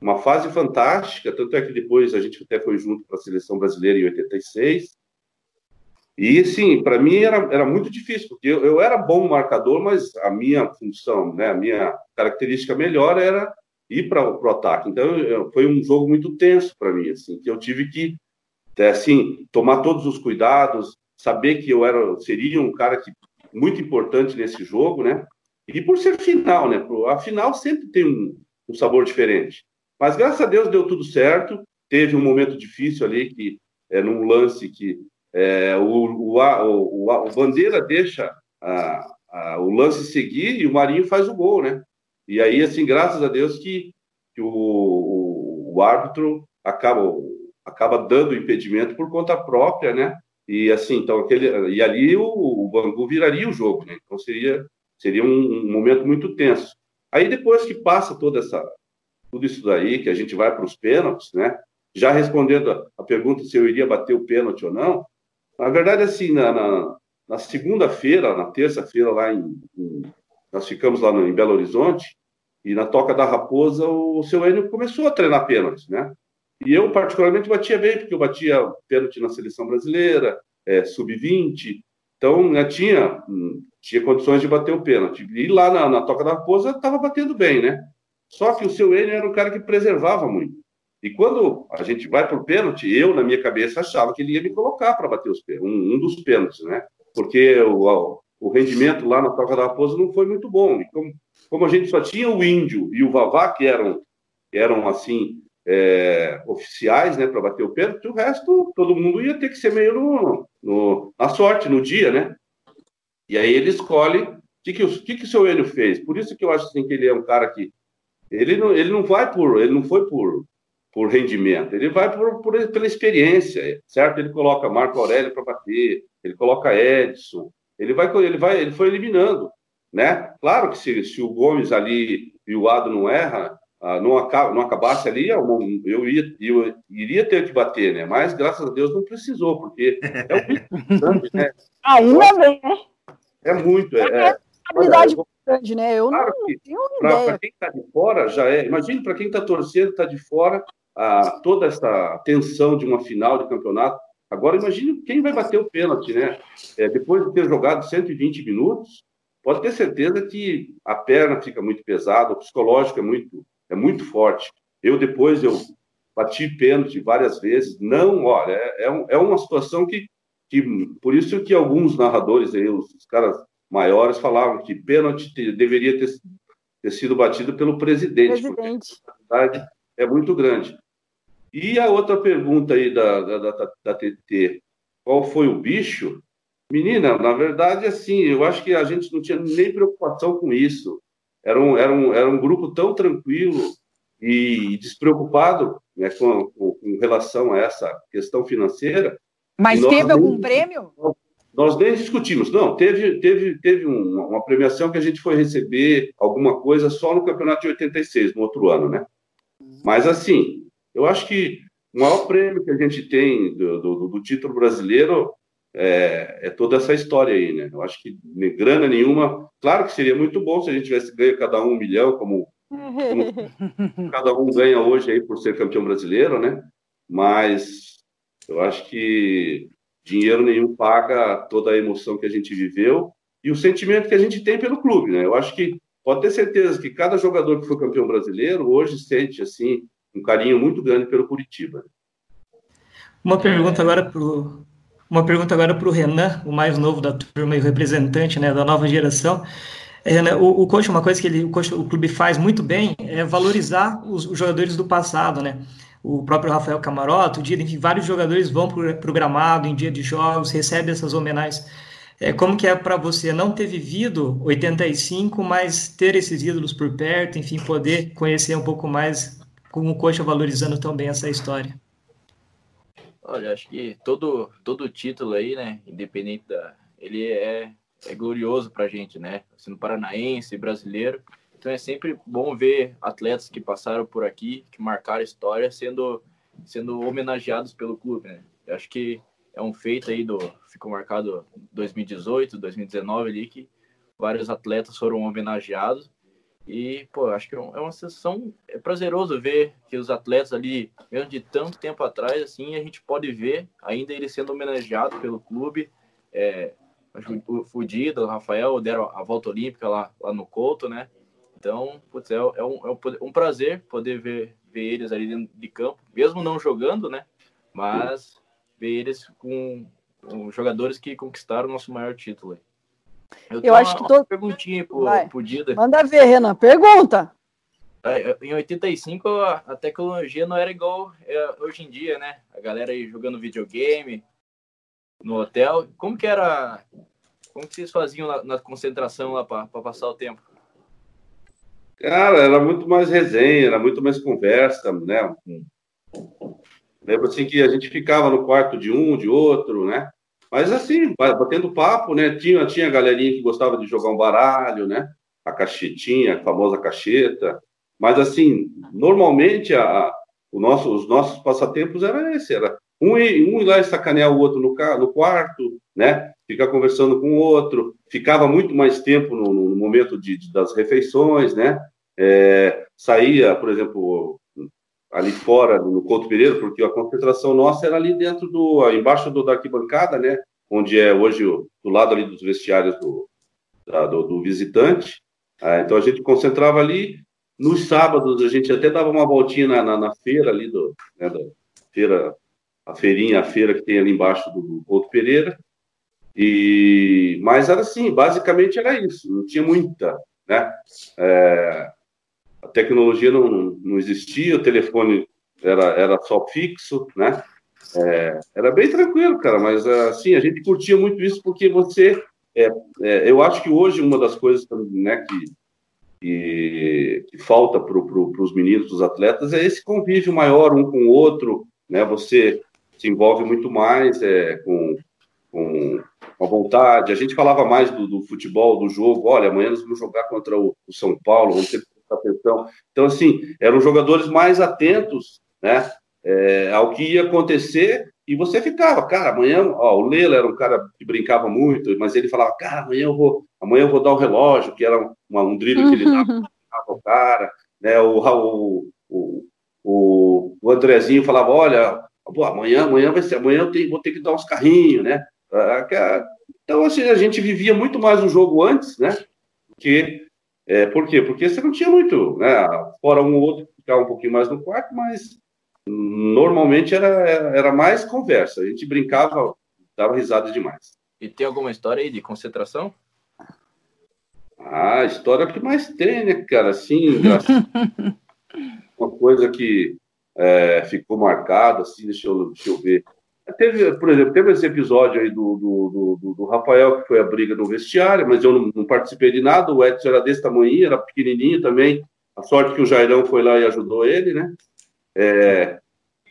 uma fase fantástica, tanto é que depois a gente até foi junto para a seleção brasileira em 86. E, sim, para mim era, era muito difícil, porque eu, eu, era bom marcador, mas a minha função, né, a minha característica melhor era ir para o ataque. Então, eu, foi um jogo muito tenso para mim, assim, que eu tive que, é, assim, tomar todos os cuidados, saber que eu era, seria um cara que, muito importante nesse jogo, né? E por ser final, né? A final sempre tem um, um sabor diferente. Mas graças a Deus deu tudo certo. Teve um momento difícil ali, que é num lance que é, o, o, o, o, Bandeira deixa a, a, o lance seguir e o Marinho faz o gol, né? E aí, assim, graças a Deus que, que o, o, árbitro acaba, acaba dando impedimento por conta própria, né? E assim, então aquele e ali o, o Bangu viraria o jogo, né? Então seria seria um, um momento muito tenso. Aí depois que passa toda essa tudo isso daí, que a gente vai para os pênaltis, né? Já respondendo a, a, pergunta se eu iria bater o pênalti ou não, na verdade, assim, na, na, na segunda-feira, na terça-feira, lá em, em, Nós ficamos lá no, em Belo Horizonte, e na Toca da Raposa, o, o seu Enio começou a treinar pênaltis, né? E eu, particularmente, batia bem, porque eu batia pênalti na seleção brasileira, é, sub-20, então né, tinha, hum, tinha condições de bater o pênalti. E lá na, na Toca da Raposa estava batendo bem, né? Só que o seu Enio era um cara que preservava muito. E quando a gente vai para o pênalti, eu, na minha cabeça, achava que ele ia me colocar para bater os pênaltis, um, um, dos pênaltis, né? Porque o, o rendimento lá na Toca da Raposa não foi muito bom. E como, como a gente só tinha o Índio e o Vavá, que eram, eram assim, é, oficiais, né, para bater o pênalti, o resto, todo mundo ia ter que ser meio no, no, na sorte, no dia, né? E aí ele escolhe o que, que, que, que o seu Enio fez. Por isso que eu acho assim, que ele é um cara que ele não, ele não vai por, ele não foi por, por rendimento, ele vai por, por pela experiência, certo? Ele coloca Marco Aurélio para bater, ele coloca Edson, ele vai, ele vai, ele foi eliminando, né? Claro que se, se o Gomes ali e o Ado não erra, ah, não, acaba, não acabasse ali, eu, eu, ia, eu iria ter que bater, né? Mas graças a Deus não precisou, porque é o né? Ainda bem, né? É muito, é. é, é habilidade grande, né? Eu claro não, não tenho ideia. Para quem está de fora, já é. Imagine para quem está torcendo, está de fora, a, toda essa tensão de uma final de campeonato. Agora, imagine quem vai bater o pênalti, né? É, depois de ter jogado 120 minutos, pode ter certeza que a perna fica muito pesada, o psicológico é muito, é muito forte. Eu, depois, eu bati pênalti várias vezes. Não, olha, é, é, é uma situação que, que. Por isso que alguns narradores aí, os, os caras maiores falavam que pênalti deveria ter, ter sido batido pelo presidente, presidente. porque a verdade é muito grande. E a outra pergunta aí da, da, da, da TT, qual foi o bicho? Menina, na verdade, assim, eu acho que a gente não tinha nem preocupação com isso. Era um, era um, era um grupo tão tranquilo e despreocupado né, com, com, com relação a essa questão financeira. Mas teve algum prêmio? Nós nem discutimos. Não, teve, teve, teve uma, uma, premiação que a gente foi receber alguma coisa só no campeonato de 86, no outro ano, né? Mas, assim, eu acho que o maior prêmio que a gente tem do, do, do título brasileiro é, é, toda essa história aí, né? Eu acho que grana nenhuma. Claro que seria muito bom se a gente tivesse ganho cada um um milhão, como, como cada um ganha hoje aí por ser campeão brasileiro, né? Mas eu acho que dinheiro nenhum paga toda a emoção que a gente viveu e o sentimento que a gente tem pelo clube, né? Eu acho que pode ter certeza que cada jogador que foi campeão brasileiro hoje sente assim um carinho muito grande pelo Curitiba. Uma pergunta agora para uma pergunta agora para o Renan, o mais novo da turma e o representante né, da nova geração. É, Renan, o, o coach, uma coisa que ele, o, coach, o clube faz muito bem é valorizar os, os jogadores do passado, né? o próprio Rafael Camaroto, o dia, enfim, vários jogadores vão para o gramado em dia de jogos, recebem essas homenagens. É, como que é para você não ter vivido 85, mas ter esses ídolos por perto, enfim, poder conhecer um pouco mais como o Coxa valorizando tão bem essa história? Olha, acho que todo, todo título aí, né, independente da... Ele é, é glorioso para a gente, né? Sendo paranaense, brasileiro. Então é sempre bom ver atletas que passaram por aqui, que marcaram história, sendo, sendo homenageados pelo clube, né? Eu acho que é um feito aí do. Ficou marcado 2018, 2019 ali, que vários atletas foram homenageados. E, pô, acho que é, é uma sensação. É prazeroso ver que os atletas ali, mesmo de tanto tempo atrás, assim, a gente pode ver ainda ele sendo homenageado pelo clube. É, o Fudido, o Rafael deram a volta olímpica lá, lá no Couto, né? Então, putz, é, é, um, é um prazer poder ver, ver eles ali dentro de campo, mesmo não jogando, né? Mas ver eles com, com jogadores que conquistaram o nosso maior título. Eu, eu acho uma, que todo. Perguntinha pro, pro Dida. Manda ver, Renan. Pergunta. É, em 85, a tecnologia não era igual é, hoje em dia, né? A galera aí jogando videogame no hotel. Como que era. Como que vocês faziam na, na concentração lá para passar o tempo? Cara, era muito mais resenha, era muito mais conversa, né? Lembro assim que a gente ficava no quarto de um, de outro, né? Mas assim, batendo papo, né? Tinha, tinha a galerinha que gostava de jogar um baralho, né? A cachetinha, a famosa cacheta. Mas assim, normalmente a, o nosso, os nossos passatempos era esse, era um, um ir lá e sacanear o outro no, no quarto, né? Ficar conversando com o outro, ficava muito mais tempo no, no momento de, de, das refeições, né? É, saía, por exemplo, ali fora no Couto Pereira, porque a concentração nossa era ali dentro do, embaixo do, da arquibancada, né? Onde é hoje do lado ali dos vestiários do, da, do, do, visitante. Ah, então a gente concentrava ali. Nos sábados a gente até dava uma voltinha na, na, na feira ali do, né, da feira, a feirinha, a feira que tem ali embaixo do, do Couto Pereira. E mas era assim, basicamente era isso. Não tinha muita, né? É, a tecnologia não, não existia, o telefone era, era só fixo, né? É, era bem tranquilo, cara, mas assim, a gente curtia muito isso porque você. É, é, eu acho que hoje uma das coisas né, que, que, que falta para pro, os meninos, os atletas, é esse convívio maior um com o outro, né? Você se envolve muito mais é, com, com a vontade. A gente falava mais do, do, futebol, do jogo. Olha, amanhã nós vamos jogar contra o, o São Paulo, vamos ter atenção. Então, assim, eram jogadores mais atentos né, é, ao que ia acontecer e você ficava, cara, amanhã, ó, o Lela era um cara que brincava muito, mas ele falava, cara, amanhã eu vou, amanhã eu vou dar o um relógio, que era uma, um drible que ele dava o cara, né, o, o, o, o, Andrezinho falava, olha, amanhã, amanhã vai ser, amanhã eu tenho, vou ter que dar uns carrinhos, né, então, assim, a gente vivia muito mais o jogo antes, né, que é, por quê? Porque você não tinha muito, né? Fora um ou outro ficava um pouquinho mais no quarto, mas normalmente era, era mais conversa. A gente brincava, dava risada demais. E tem alguma história aí de concentração? Ah, a história que mais tem, né, cara? Assim, uma coisa que é, ficou marcada, assim, deixa eu, deixa eu ver. Teve, por exemplo, teve esse episódio aí do, do, do, do, Rafael, que foi a briga no vestiário, mas eu não, não, participei de nada. O Edson era desse tamanho, era pequenininho também. A sorte que o Jairão foi lá e ajudou ele, né? É,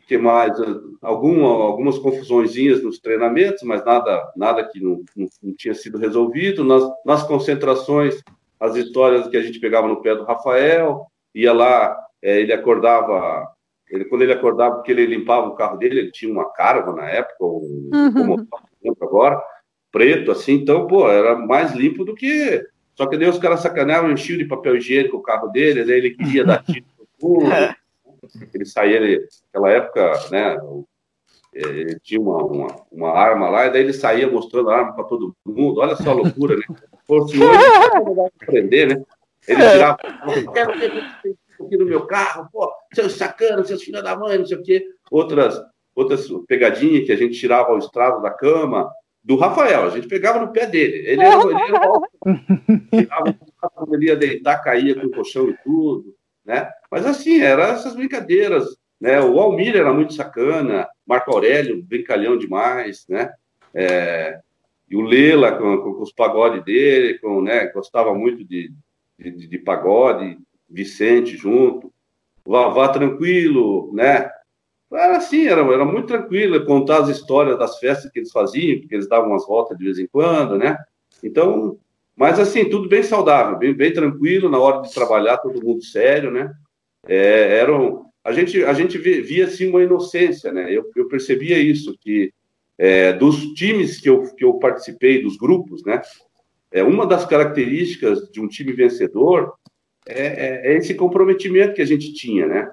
que mais? Algum, algumas confusõezinhas nos treinamentos, mas nada, nada que não, não, não tinha sido resolvido. Nas, nas concentrações, as histórias que a gente pegava no pé do Rafael, ia lá, é, ele acordava ele, quando ele acordava, porque ele limpava o carro dele, ele tinha uma carva na época, um uhum. agora, preto, assim, então, pô, era mais limpo do que. Só que daí os caras sacaneavam, enchiam de papel higiênico o carro dele, daí ele queria dar tiro no. Ele saía, ele, naquela época, né, ele tinha uma, uma, uma, arma lá, e daí ele saía mostrando a arma para todo mundo. Olha só a loucura, né? Fosse hoje, aprender, né? Ele tirava aqui no meu carro, pô, seus sacanos, seus filhos da mãe, não sei o quê. Outras, outras pegadinhas que a gente tirava ao estrado da cama, do Rafael, a gente pegava no pé dele. Ele era, ele era quando ele ia deitar, caía com o colchão e tudo, né? Mas assim, eram essas brincadeiras, né? O Almir era muito sacana, Marco Aurélio, brincalhão demais, né? É, e o Lela com, com, com os pagodes dele, com, né? Gostava muito de, de, de pagode, Vicente junto, Vavá tranquilo, né? Era assim, era, era muito tranquilo contar as histórias das festas que eles faziam, porque eles davam umas voltas de vez em quando, né? Então, mas assim, tudo bem saudável, bem, bem tranquilo, na hora de trabalhar, todo mundo sério, né? É, eram, a gente, a gente via, assim uma inocência, né? Eu, eu percebia isso, que é, dos times que eu, que eu participei, dos grupos, né? É, uma das características de um time vencedor é, é, é esse comprometimento que a gente tinha, né?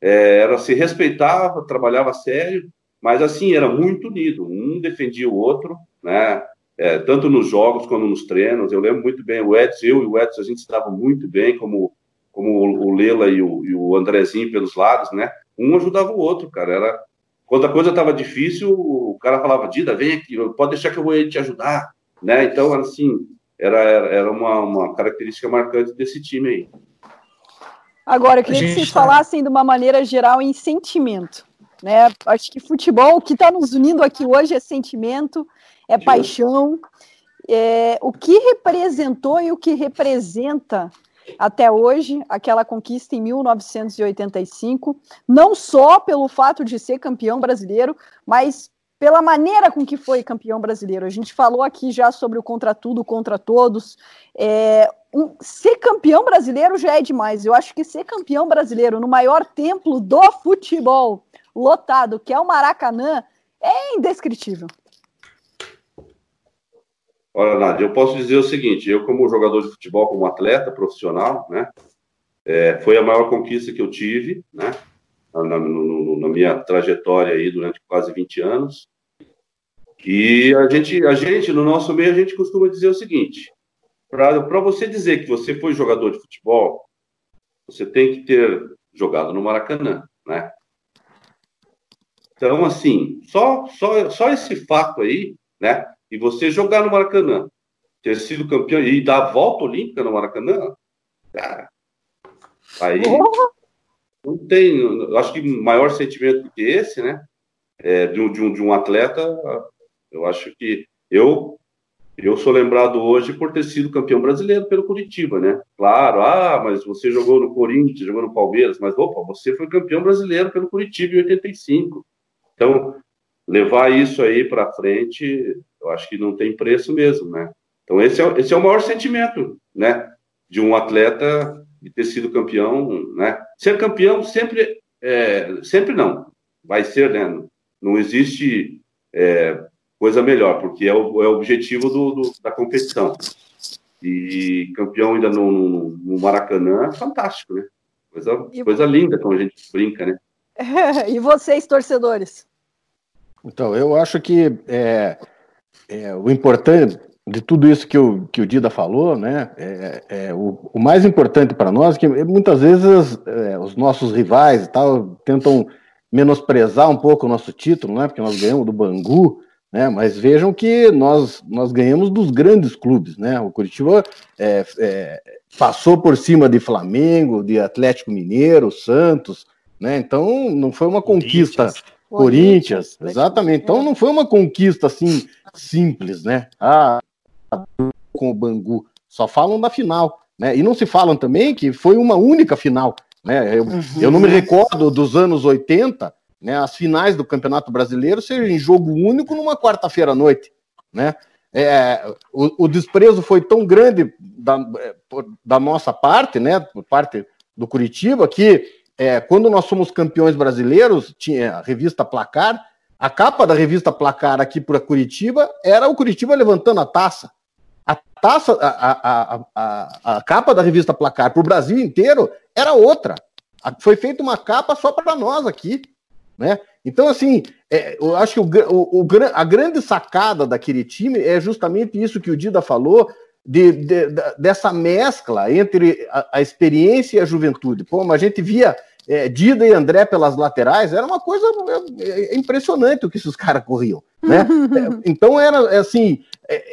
É, era se respeitava, trabalhava sério, mas assim era muito unido. Um defendia o outro, né? É, tanto nos jogos quanto nos treinos. Eu lembro muito bem o Edson, eu e o Edson a gente estava muito bem, como como o Lela e o, e o Andrezinho pelos lados, né? Um ajudava o outro, cara. Era quando a coisa estava difícil, o cara falava: Dida, vem aqui, pode deixar que eu vou te ajudar, né? Então, assim, era, era uma, uma característica marcante desse time aí. Agora, eu queria que vocês tá... falassem de uma maneira geral em sentimento. Né? Acho que futebol, o que está nos unindo aqui hoje é sentimento, é paixão. É, o que representou e o que representa até hoje aquela conquista em 1985, não só pelo fato de ser campeão brasileiro, mas pela maneira com que foi campeão brasileiro. A gente falou aqui já sobre o contra tudo, contra todos. É, um, ser campeão brasileiro já é demais. Eu acho que ser campeão brasileiro no maior templo do futebol lotado, que é o Maracanã, é indescritível. Olha, Nádia, eu posso dizer o seguinte: eu, como jogador de futebol, como atleta profissional, né, é, foi a maior conquista que eu tive, né, na, na, na, minha trajetória aí durante quase 20 anos. E a gente, a gente, no nosso meio, a gente costuma dizer o seguinte: para você dizer que você foi jogador de futebol, você tem que ter jogado no Maracanã, né? Então, assim, só, só, só esse fato aí, né? E você jogar no Maracanã, ter sido campeão e dar a volta olímpica no Maracanã, cara, aí não tem, acho que maior sentimento do que esse, né? É, de, um, de, um, de um atleta, eu acho que eu eu sou lembrado hoje por ter sido campeão brasileiro pelo Curitiba, né? Claro, ah, mas você jogou no Corinthians, jogou no Palmeiras, mas opa, você foi campeão brasileiro pelo Curitiba em 85. Então, levar isso aí para frente, eu acho que não tem preço mesmo, né? Então, esse é, esse é o maior sentimento, né? De um atleta de ter sido campeão, né? Ser campeão sempre, é, sempre não, vai ser, né? Não existe é, coisa melhor, porque é o, é o objetivo do, do, da competição. E campeão ainda no, no, no Maracanã, fantástico, né? Coisa, e... coisa linda, como a gente brinca, né? e vocês, torcedores? Então, eu acho que é, é, o importante de tudo isso que o, que o Dida falou, né, é, é o, o, mais importante para nós é que muitas vezes é, os nossos rivais e tal tentam menosprezar um pouco o nosso título, né, porque nós ganhamos do Bangu, né? Mas vejam que nós, nós ganhamos dos grandes clubes, né? O Curitiba é, é, passou por cima de Flamengo, de Atlético Mineiro, Santos, né? Então não foi uma conquista. Corinthians, Corinthians exatamente. Então não foi uma conquista assim simples, né? Ah, com o Bangu. Só falam da final, né? E não se falam também que foi uma única final, né? Eu, uhum. eu não me recordo dos anos 80 né, as finais do Campeonato Brasileiro sejam em jogo único numa quarta-feira à noite, né? É, o, o, desprezo foi tão grande da, é, da, nossa parte, né, por parte do Curitiba, que é, quando nós somos campeões brasileiros, tinha a revista Placar, a capa da revista Placar aqui para Curitiba era o Curitiba levantando a taça. A taça, a, a, a, a capa da revista Placar para o Brasil inteiro era outra. Foi feita uma capa só para nós aqui. Né? Então, assim, é, eu acho que o, o, o, a grande sacada daquele time é justamente isso que o Dida falou, de, de, de dessa mescla entre a, a, experiência e a juventude. Pô, mas a gente via é, Dida e André pelas laterais, era uma coisa é, é impressionante o que esses caras corriam. Né? É, então, era assim,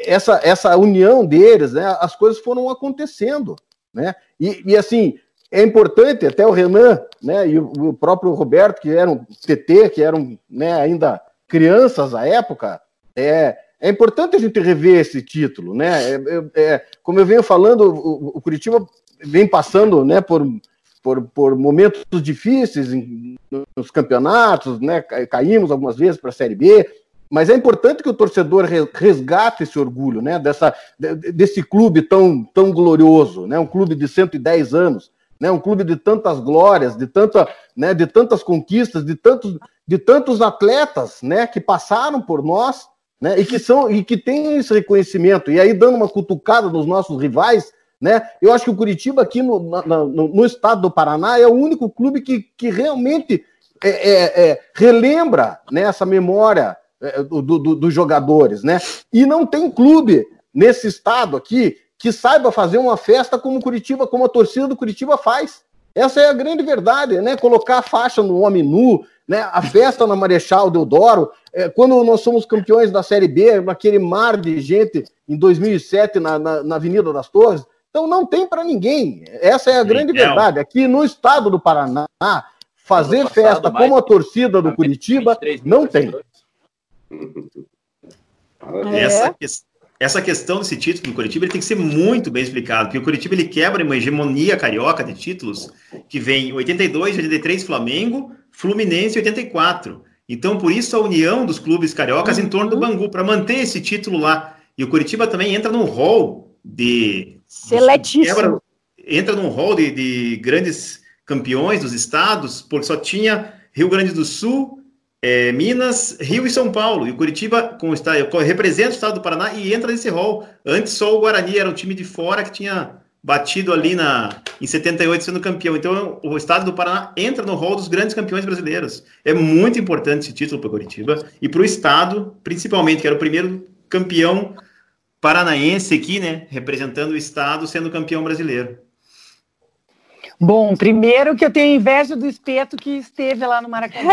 essa, essa união deles, né, as coisas foram acontecendo. Né? E, e assim, é importante, até o Renan né, e o, próprio Roberto, que eram TT, que eram né, ainda crianças à época, é, é importante a gente rever esse título. Né? É, é, é como eu venho falando, o, o, Curitiba vem passando né, por, por, por momentos difíceis em, nos campeonatos, né, caímos algumas vezes para a Série B, mas é importante que o torcedor resgate esse orgulho, né? Dessa, desse clube tão, tão glorioso, né? Um clube de 110 anos, né? Um clube de tantas glórias, de, tanta, né? de tantas conquistas, de tantos, de tantos atletas, né? Que passaram por nós, né? E que são e que têm esse reconhecimento. E aí dando uma cutucada nos nossos rivais, né? Eu acho que o Curitiba aqui no, no, no estado do Paraná é o único clube que, que realmente é, é, é, relembra né, essa memória é, do, do, dos jogadores, né? E não tem clube nesse estado aqui que saiba fazer uma festa como Curitiba, como a torcida do Curitiba faz. Essa é a grande verdade, né? Colocar a faixa no homem nu, né? A festa na Marechal Deodoro, é, quando nós somos campeões da Série B, naquele mar de gente em 2007 na, na, na Avenida das Torres, então não tem para ninguém. Essa é a grande verdade. Aqui no estado do Paraná, fazer passado, festa como a torcida do Curitiba não tem. Essa, essa questão desse título do Curitiba ele tem que ser muito bem explicado, porque o Curitiba ele quebra uma hegemonia carioca de títulos que vem 82, 83 Flamengo, Fluminense 84. Então, por isso a união dos clubes cariocas uhum. em torno do uhum. Bangu, para manter esse título lá. E o Curitiba também entra no hall de Seletíssimo. entra num rol de, de, grandes campeões dos estados, porque só tinha Rio Grande do Sul, é, Minas, Rio e São Paulo. E o Curitiba com estado, representa o estado do Paraná e entra nesse rol. Antes só o Guarani era um time de fora que tinha batido ali na, em 78 sendo campeão. Então o estado do Paraná entra no rol dos grandes campeões brasileiros. É muito importante esse título para o Curitiba e para o estado, principalmente, que era o primeiro campeão paranaense aqui, né, representando o estado, sendo campeão brasileiro. Bom, primeiro que eu tenho inveja do espeto que esteve lá no Maracanã.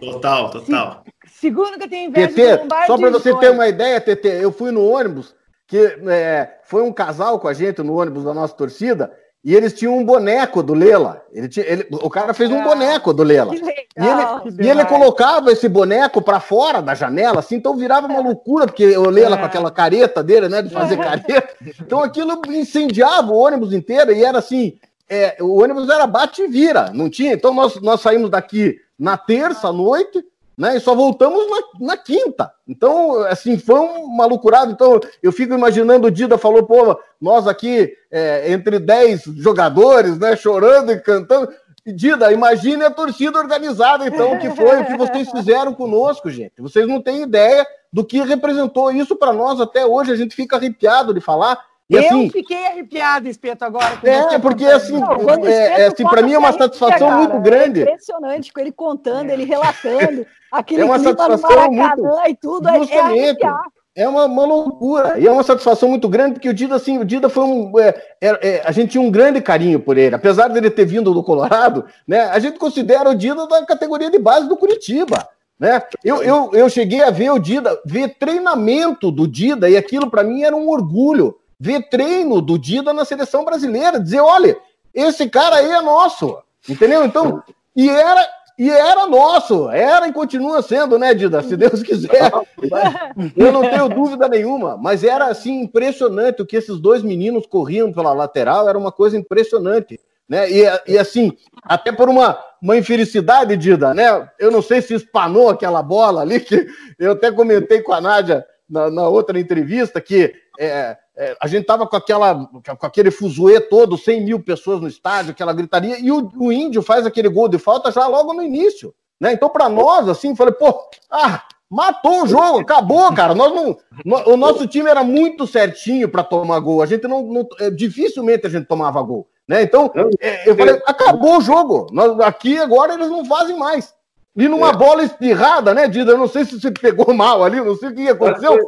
total, total. Segundo que eu tenho inveja TT, do Lombardi Só para você ter uma ideia, TT, eu fui no ônibus, que é, foi um casal com a gente no ônibus da nossa torcida, e eles tinham um boneco do Lela. Ele tinha, ele, o cara fez um ah, boneco do Lela. E ele, e ele colocava esse boneco para fora da janela, assim, então virava uma loucura, porque o Lela com é. aquela careta dele, né, de fazer careta. Então aquilo incendiava o ônibus inteiro e era assim, é, o ônibus era bate e vira, não tinha. Então nós, nós saímos daqui na terça à noite, né? E só voltamos na, na, quinta. Então, assim, foi uma loucurada. Então, eu fico imaginando o Dida falou, pô, nós aqui, é, entre 10 jogadores, né, chorando e cantando. Dida, imagine a torcida organizada, então, que foi o que vocês fizeram conosco, gente. Vocês não têm ideia do que representou isso para nós até hoje. A gente fica arrepiado de falar. E, eu assim, fiquei arrepiado, Espeto, agora. É, porque assim, não, é, é, assim para mim é uma satisfação cara, muito grande. É impressionante com ele contando, ele relatando, aquele é uma satisfação muito, e tudo. É, justamente, é, é uma, uma, loucura. E é uma satisfação muito grande, porque o Dida, assim, o Dida foi um. É, é, a gente tinha um grande carinho por ele. Apesar dele ter vindo do Colorado, né? A gente considera o Dida da categoria de base do Curitiba. Né? Eu, eu, eu cheguei a ver o Dida, ver treinamento do Dida, e aquilo para mim era um orgulho ver treino do Dida na seleção brasileira, dizer, olha, esse cara aí é nosso, entendeu? Então, e era e era nosso, era e continua sendo, né, Dida? Se Deus quiser. Eu não tenho dúvida nenhuma, mas era assim impressionante o que esses dois meninos corriam pela lateral, era uma coisa impressionante, né? E, e assim, até por uma, uma infelicidade, Dida, né? Eu não sei se espanou aquela bola ali, que eu até comentei com a Nádia na, na outra entrevista que é, é, a gente tava com aquela com aquele fuzuê todo, 100 mil pessoas no estádio, aquela gritaria, e o, o índio faz aquele gol de falta já logo no início. Né? Então, para nós, assim, falei, pô, ah, matou o jogo, acabou, cara. Nós não, no, o nosso time era muito certinho para tomar gol. A gente não, não, é, dificilmente a gente tomava gol, né? Então, é, eu falei, acabou o jogo. Nós, aqui agora eles não fazem mais. E numa é. bola espirrada, né, Dida? Eu não sei se você pegou mal ali, não sei o que aconteceu.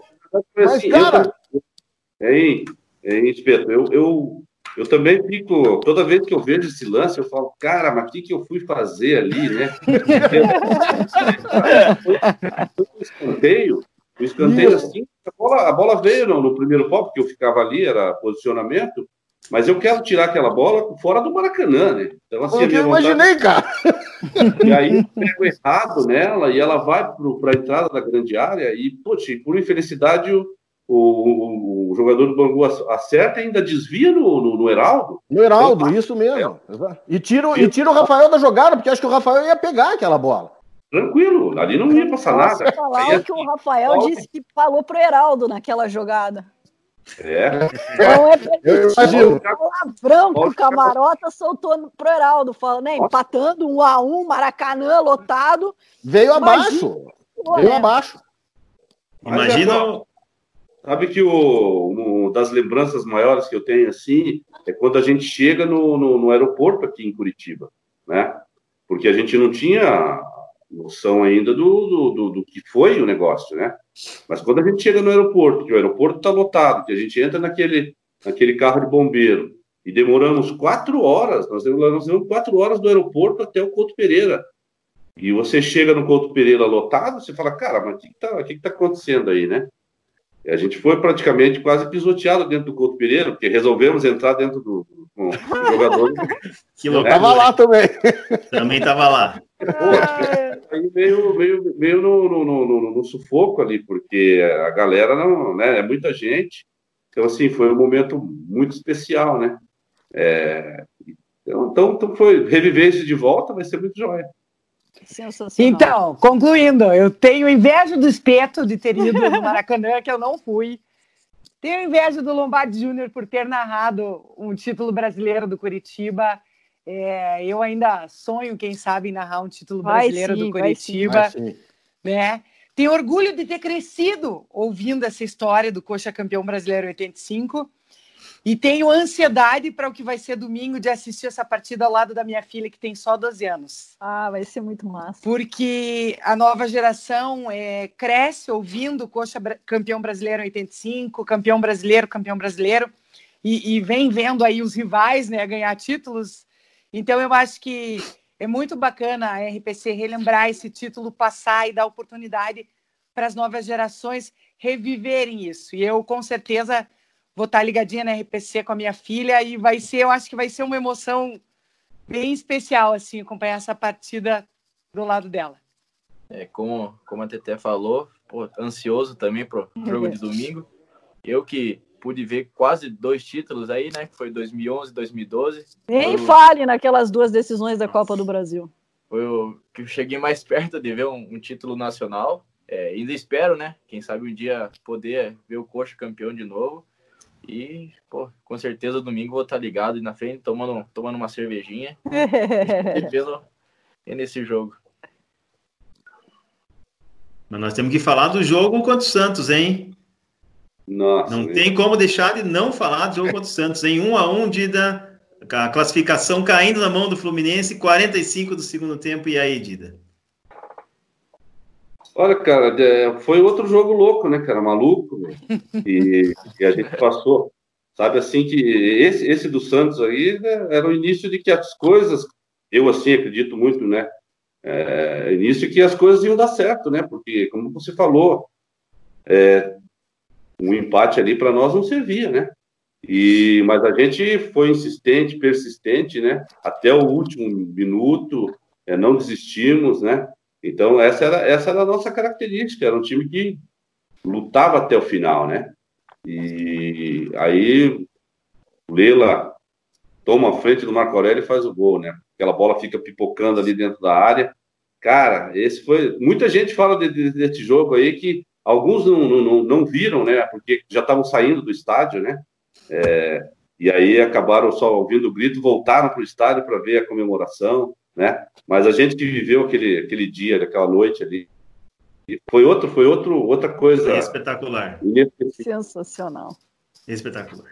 Mas, cara, Hein, hein Espeto, eu, eu, eu também fico, toda vez que eu vejo esse lance, eu falo, cara, mas o que, que eu fui fazer ali, né? o escanteio, o escanteio assim, a bola, a bola veio no, no primeiro pau, porque eu ficava ali, era posicionamento, mas eu quero tirar aquela bola fora do Maracanã, né? Então, assim, eu imaginei, cara. E aí pego errado nela e ela vai para a entrada da grande área e, poxa, por infelicidade, o, o, o, jogador do Bangu acerta e ainda desvia no, no, no Heraldo. No Heraldo, isso mesmo. É. E tira, e tira o Rafael da jogada, porque acho que o Rafael ia pegar aquela bola. tranquilo, ali não ia passar Posso nada. falar Aí, o que o Rafael Volta. disse que falou pro Heraldo naquela jogada. É, Não é Eu permitido. Palavrão que o. Camarota soltou pro Heraldo, falando, né, empatando um a um, Maracanã lotado. Veio Imagina. abaixo. Pô, Veio né? abaixo. Imagina. Sabe que o, uma das lembranças maiores que eu tenho assim é quando a gente chega no, no, no aeroporto aqui em Curitiba, né? Porque a gente não tinha noção ainda do, do, do, do que foi o negócio, né? Mas quando a gente chega no aeroporto, que o aeroporto está lotado, que a gente entra naquele, naquele carro de bombeiro e demoramos quatro horas, nós demoramos quatro horas do aeroporto até o Couto Pereira. E você chega no Couto Pereira lotado, você fala, cara, mas o que está que que tá acontecendo aí, né? A gente foi praticamente quase pisoteado dentro do Couto Pereira, porque resolvemos entrar dentro do, do, com o jogador. Que Eu loucura. tava lá também. Também tava lá. Aí meio, meio, meio no, no, no, no- no sufoco ali, porque a galera não, né? É muita gente. Então, assim, foi um momento muito especial, né? É, então, então, então foi reviver isso de volta, vai ser muito jóia. Sensacional. Então, concluindo, eu tenho inveja do Espeto de ter ido no Maracanã, que eu não fui. Tenho inveja do Lombardi Júnior por ter narrado um título brasileiro do Curitiba. É, eu ainda sonho, quem sabe, em narrar um título Vai brasileiro sim, do vai Curitiba. Sim. né? Tenho orgulho de ter crescido ouvindo essa história do Coxa Campeão Brasileiro 85 e tenho ansiedade para o que vai ser domingo de assistir essa partida ao lado da minha filha que tem só 12 anos. Ah, vai ser muito massa. Porque a nova geração é, cresce ouvindo Coxa Campeão Brasileiro 85, Campeão Brasileiro, Campeão Brasileiro e, e vem vendo aí os rivais né, ganhar títulos. Então eu acho que é muito bacana a RPC relembrar esse título, passar e dar oportunidade para as novas gerações reviverem isso. E eu, com certeza, vou estar ligadinha na RPC com a minha filha e vai ser, eu acho que vai ser uma emoção bem especial, assim, acompanhar essa partida do lado dela. É, como, como a Teté falou, pô, ansioso também pro jogo de domingo. Eu que pude ver quase dois títulos aí, né? Que foi 2011 2012. Nem Eu- fale naquelas duas decisões da Copa do Brasil. Foi o que eu cheguei mais perto de ver um, um título nacional. É, ainda espero, né? Quem sabe um dia poder ver o Coxa campeão de novo. E, pô, com certeza domingo vou estar ligado e na frente, tomando, tomando uma cervejinha e vendo nesse jogo. Mas nós temos que falar do jogo contra o Santos, hein? Nossa, Não tem como deixar de não falar do jogo contra o Santos, em um a um, Dida. A classificação caindo na mão do Fluminense, 45 do segundo tempo. E aí, Dida? Olha, cara, foi outro jogo louco, né, cara? Maluco. né? E, e a gente passou. Sabe assim que esse, esse do Santos aí né, era o início de que as coisas, eu assim acredito muito, né? É, início que as coisas iam dar certo, né? Porque, como você falou, é, um empate ali para nós não servia, né? E, mas a gente foi insistente, persistente, né? Até o último minuto, é, não desistimos, né? Então, essa era, essa era a nossa característica, era um time que lutava até o final, né? E aí, Lela toma a frente do Marco Aurélio e faz o gol, né? Aquela bola fica pipocando ali dentro da área. Cara, esse foi. Muita gente fala de, de, desse jogo aí que alguns não, não, não viram, né? Porque já estavam saindo do estádio, né? É, e aí acabaram só ouvindo o grito, voltaram para o estádio para ver a comemoração, né? Mas a gente que viveu aquele, aquele dia, aquela noite ali, foi outro, foi outro, outra coisa. Espetacular. Sensacional. Espetacular.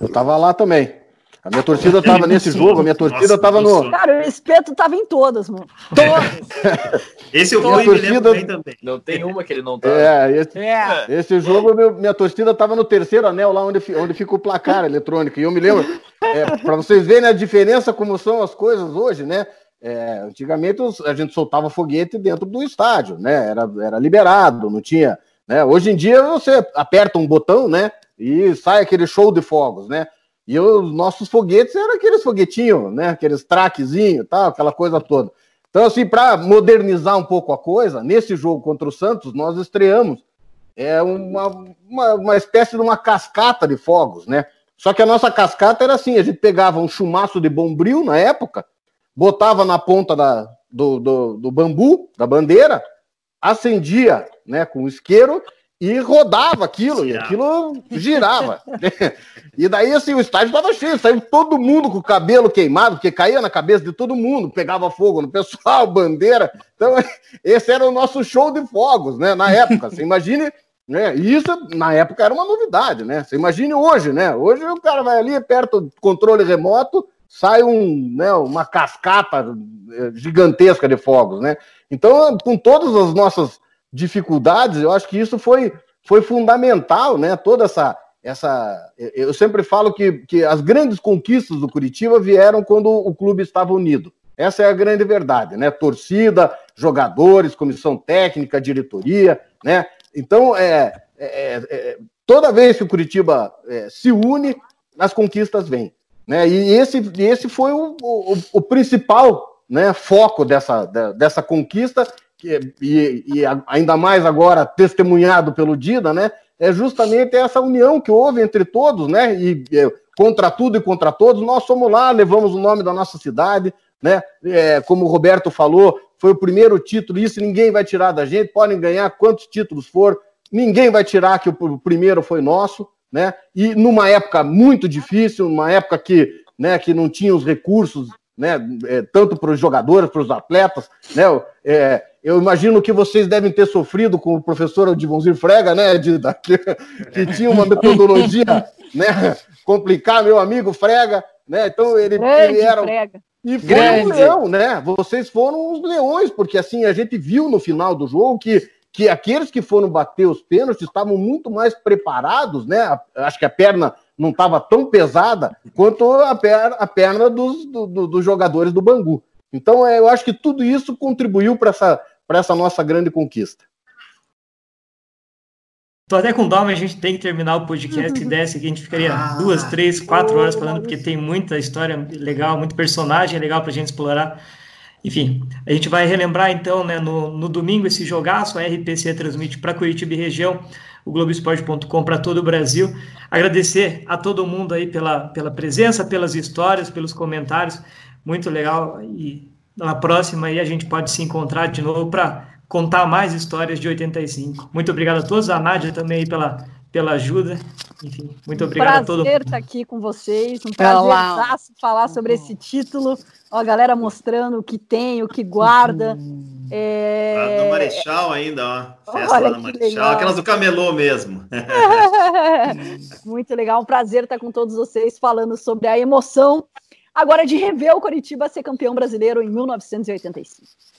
Eu tava lá também. A minha torcida tava nesse jogo, a minha torcida tava no. Cara, o espeto tava em todas, mano. Todas. Esse eu vou me torcida- lembro bem também. Não tem uma que ele não tá. É, esse, É, esse jogo, meu- minha torcida tava no terceiro anel, lá onde, onde fica o placar eletrônico. E eu me lembro, é, para vocês verem a diferença como são as coisas hoje, né? É, antigamente a gente soltava foguete dentro do estádio, né? Era, era liberado, não tinha. Né? Hoje em dia você aperta um botão, né? E sai aquele show de fogos, né? E os nossos foguetes eram aqueles foguetinhos, né? Aqueles traquezinhos, tal, aquela coisa toda. Então, assim, para modernizar um pouco a coisa, nesse jogo contra o Santos, nós estreamos é uma, uma, uma espécie de uma cascata de fogos, né? Só que a nossa cascata era assim: a gente pegava um chumaço de bombril na época, botava na ponta da, do, do, do bambu, da bandeira, acendia né, com o isqueiro e rodava aquilo, e aquilo girava. e daí, assim, o estádio estava cheio, saiu todo mundo com o cabelo queimado, porque caía na cabeça de todo mundo, pegava fogo no pessoal, bandeira. Então, esse era o nosso show de fogos, né, na época. Você imagine, né, e isso na época era uma novidade, né? Você imagine hoje, né? Hoje o cara vai ali, perto do controle remoto, sai um, né, uma cascata eh, gigantesca de fogos, né? Então, com todas as nossas dificuldades, eu acho que isso foi, foi fundamental, né? Toda essa, essa. Eu sempre falo que, que as grandes conquistas do Curitiba vieram quando o clube estava unido. Essa é a grande verdade, né? Torcida, jogadores, comissão técnica, diretoria, né? Então, é, é, é toda vez que o Curitiba é, se une, as conquistas vêm. Né? E esse, esse foi o, o, o principal né, foco dessa, dessa conquista que, e, e, ainda mais agora testemunhado pelo Dida, né? É justamente essa união que houve entre todos, né? E, e contra tudo e contra todos, nós fomos lá, levamos o nome da nossa cidade, né? É, como o Roberto falou, foi o primeiro título, isso ninguém vai tirar da gente, podem ganhar quantos títulos for, ninguém vai tirar que o primeiro foi nosso, né? E numa época muito difícil, numa época que, né, que não tinha os recursos, né, é, tanto para os jogadores, para os atletas, né? É, eu imagino que vocês devem ter sofrido com o professor Adivonzir Frega, né, Edida? Que, que tinha uma metodologia né, complicada, meu amigo Frega, né? Então ele, ele era. Frega. E foi Grande. um leão, né? Vocês foram os leões, porque assim, a gente viu no final do jogo que, que aqueles que foram bater os pênaltis estavam muito mais preparados, né? Acho que a perna não estava tão pesada quanto a perna, a perna dos, do, do, dos jogadores do Bangu. Então, é, eu acho que tudo isso contribuiu para essa, para essa nossa grande conquista. Tô até com dó, mas a gente tem que terminar o podcast. Se desse aqui, a gente ficaria ah, duas, três, quatro horas falando, porque tem muita história legal, muito personagem legal para a gente explorar. Enfim, a gente vai relembrar então, né, no, no domingo, esse jogaço. A RPC transmite para Curitiba e região, o Globoesporte.com para todo o Brasil. Agradecer a todo mundo aí pela, pela presença, pelas histórias, pelos comentários. Muito legal. E na próxima aí a gente pode se encontrar de novo para contar mais histórias de 85. Muito obrigado a todos, a Nádia também aí pela, pela ajuda. Enfim, muito obrigado prazer a todos. prazer estar aqui com vocês, um prazer falar sobre esse título. Ó, a galera mostrando o que tem, o que guarda. Uhum. É... do Marechal ainda, ó. Festa Olha lá no Marechal, legal. aquelas do camelô mesmo. muito legal, um prazer estar com todos vocês falando sobre a emoção agora de rever o Coritiba ser campeão brasileiro em 1985.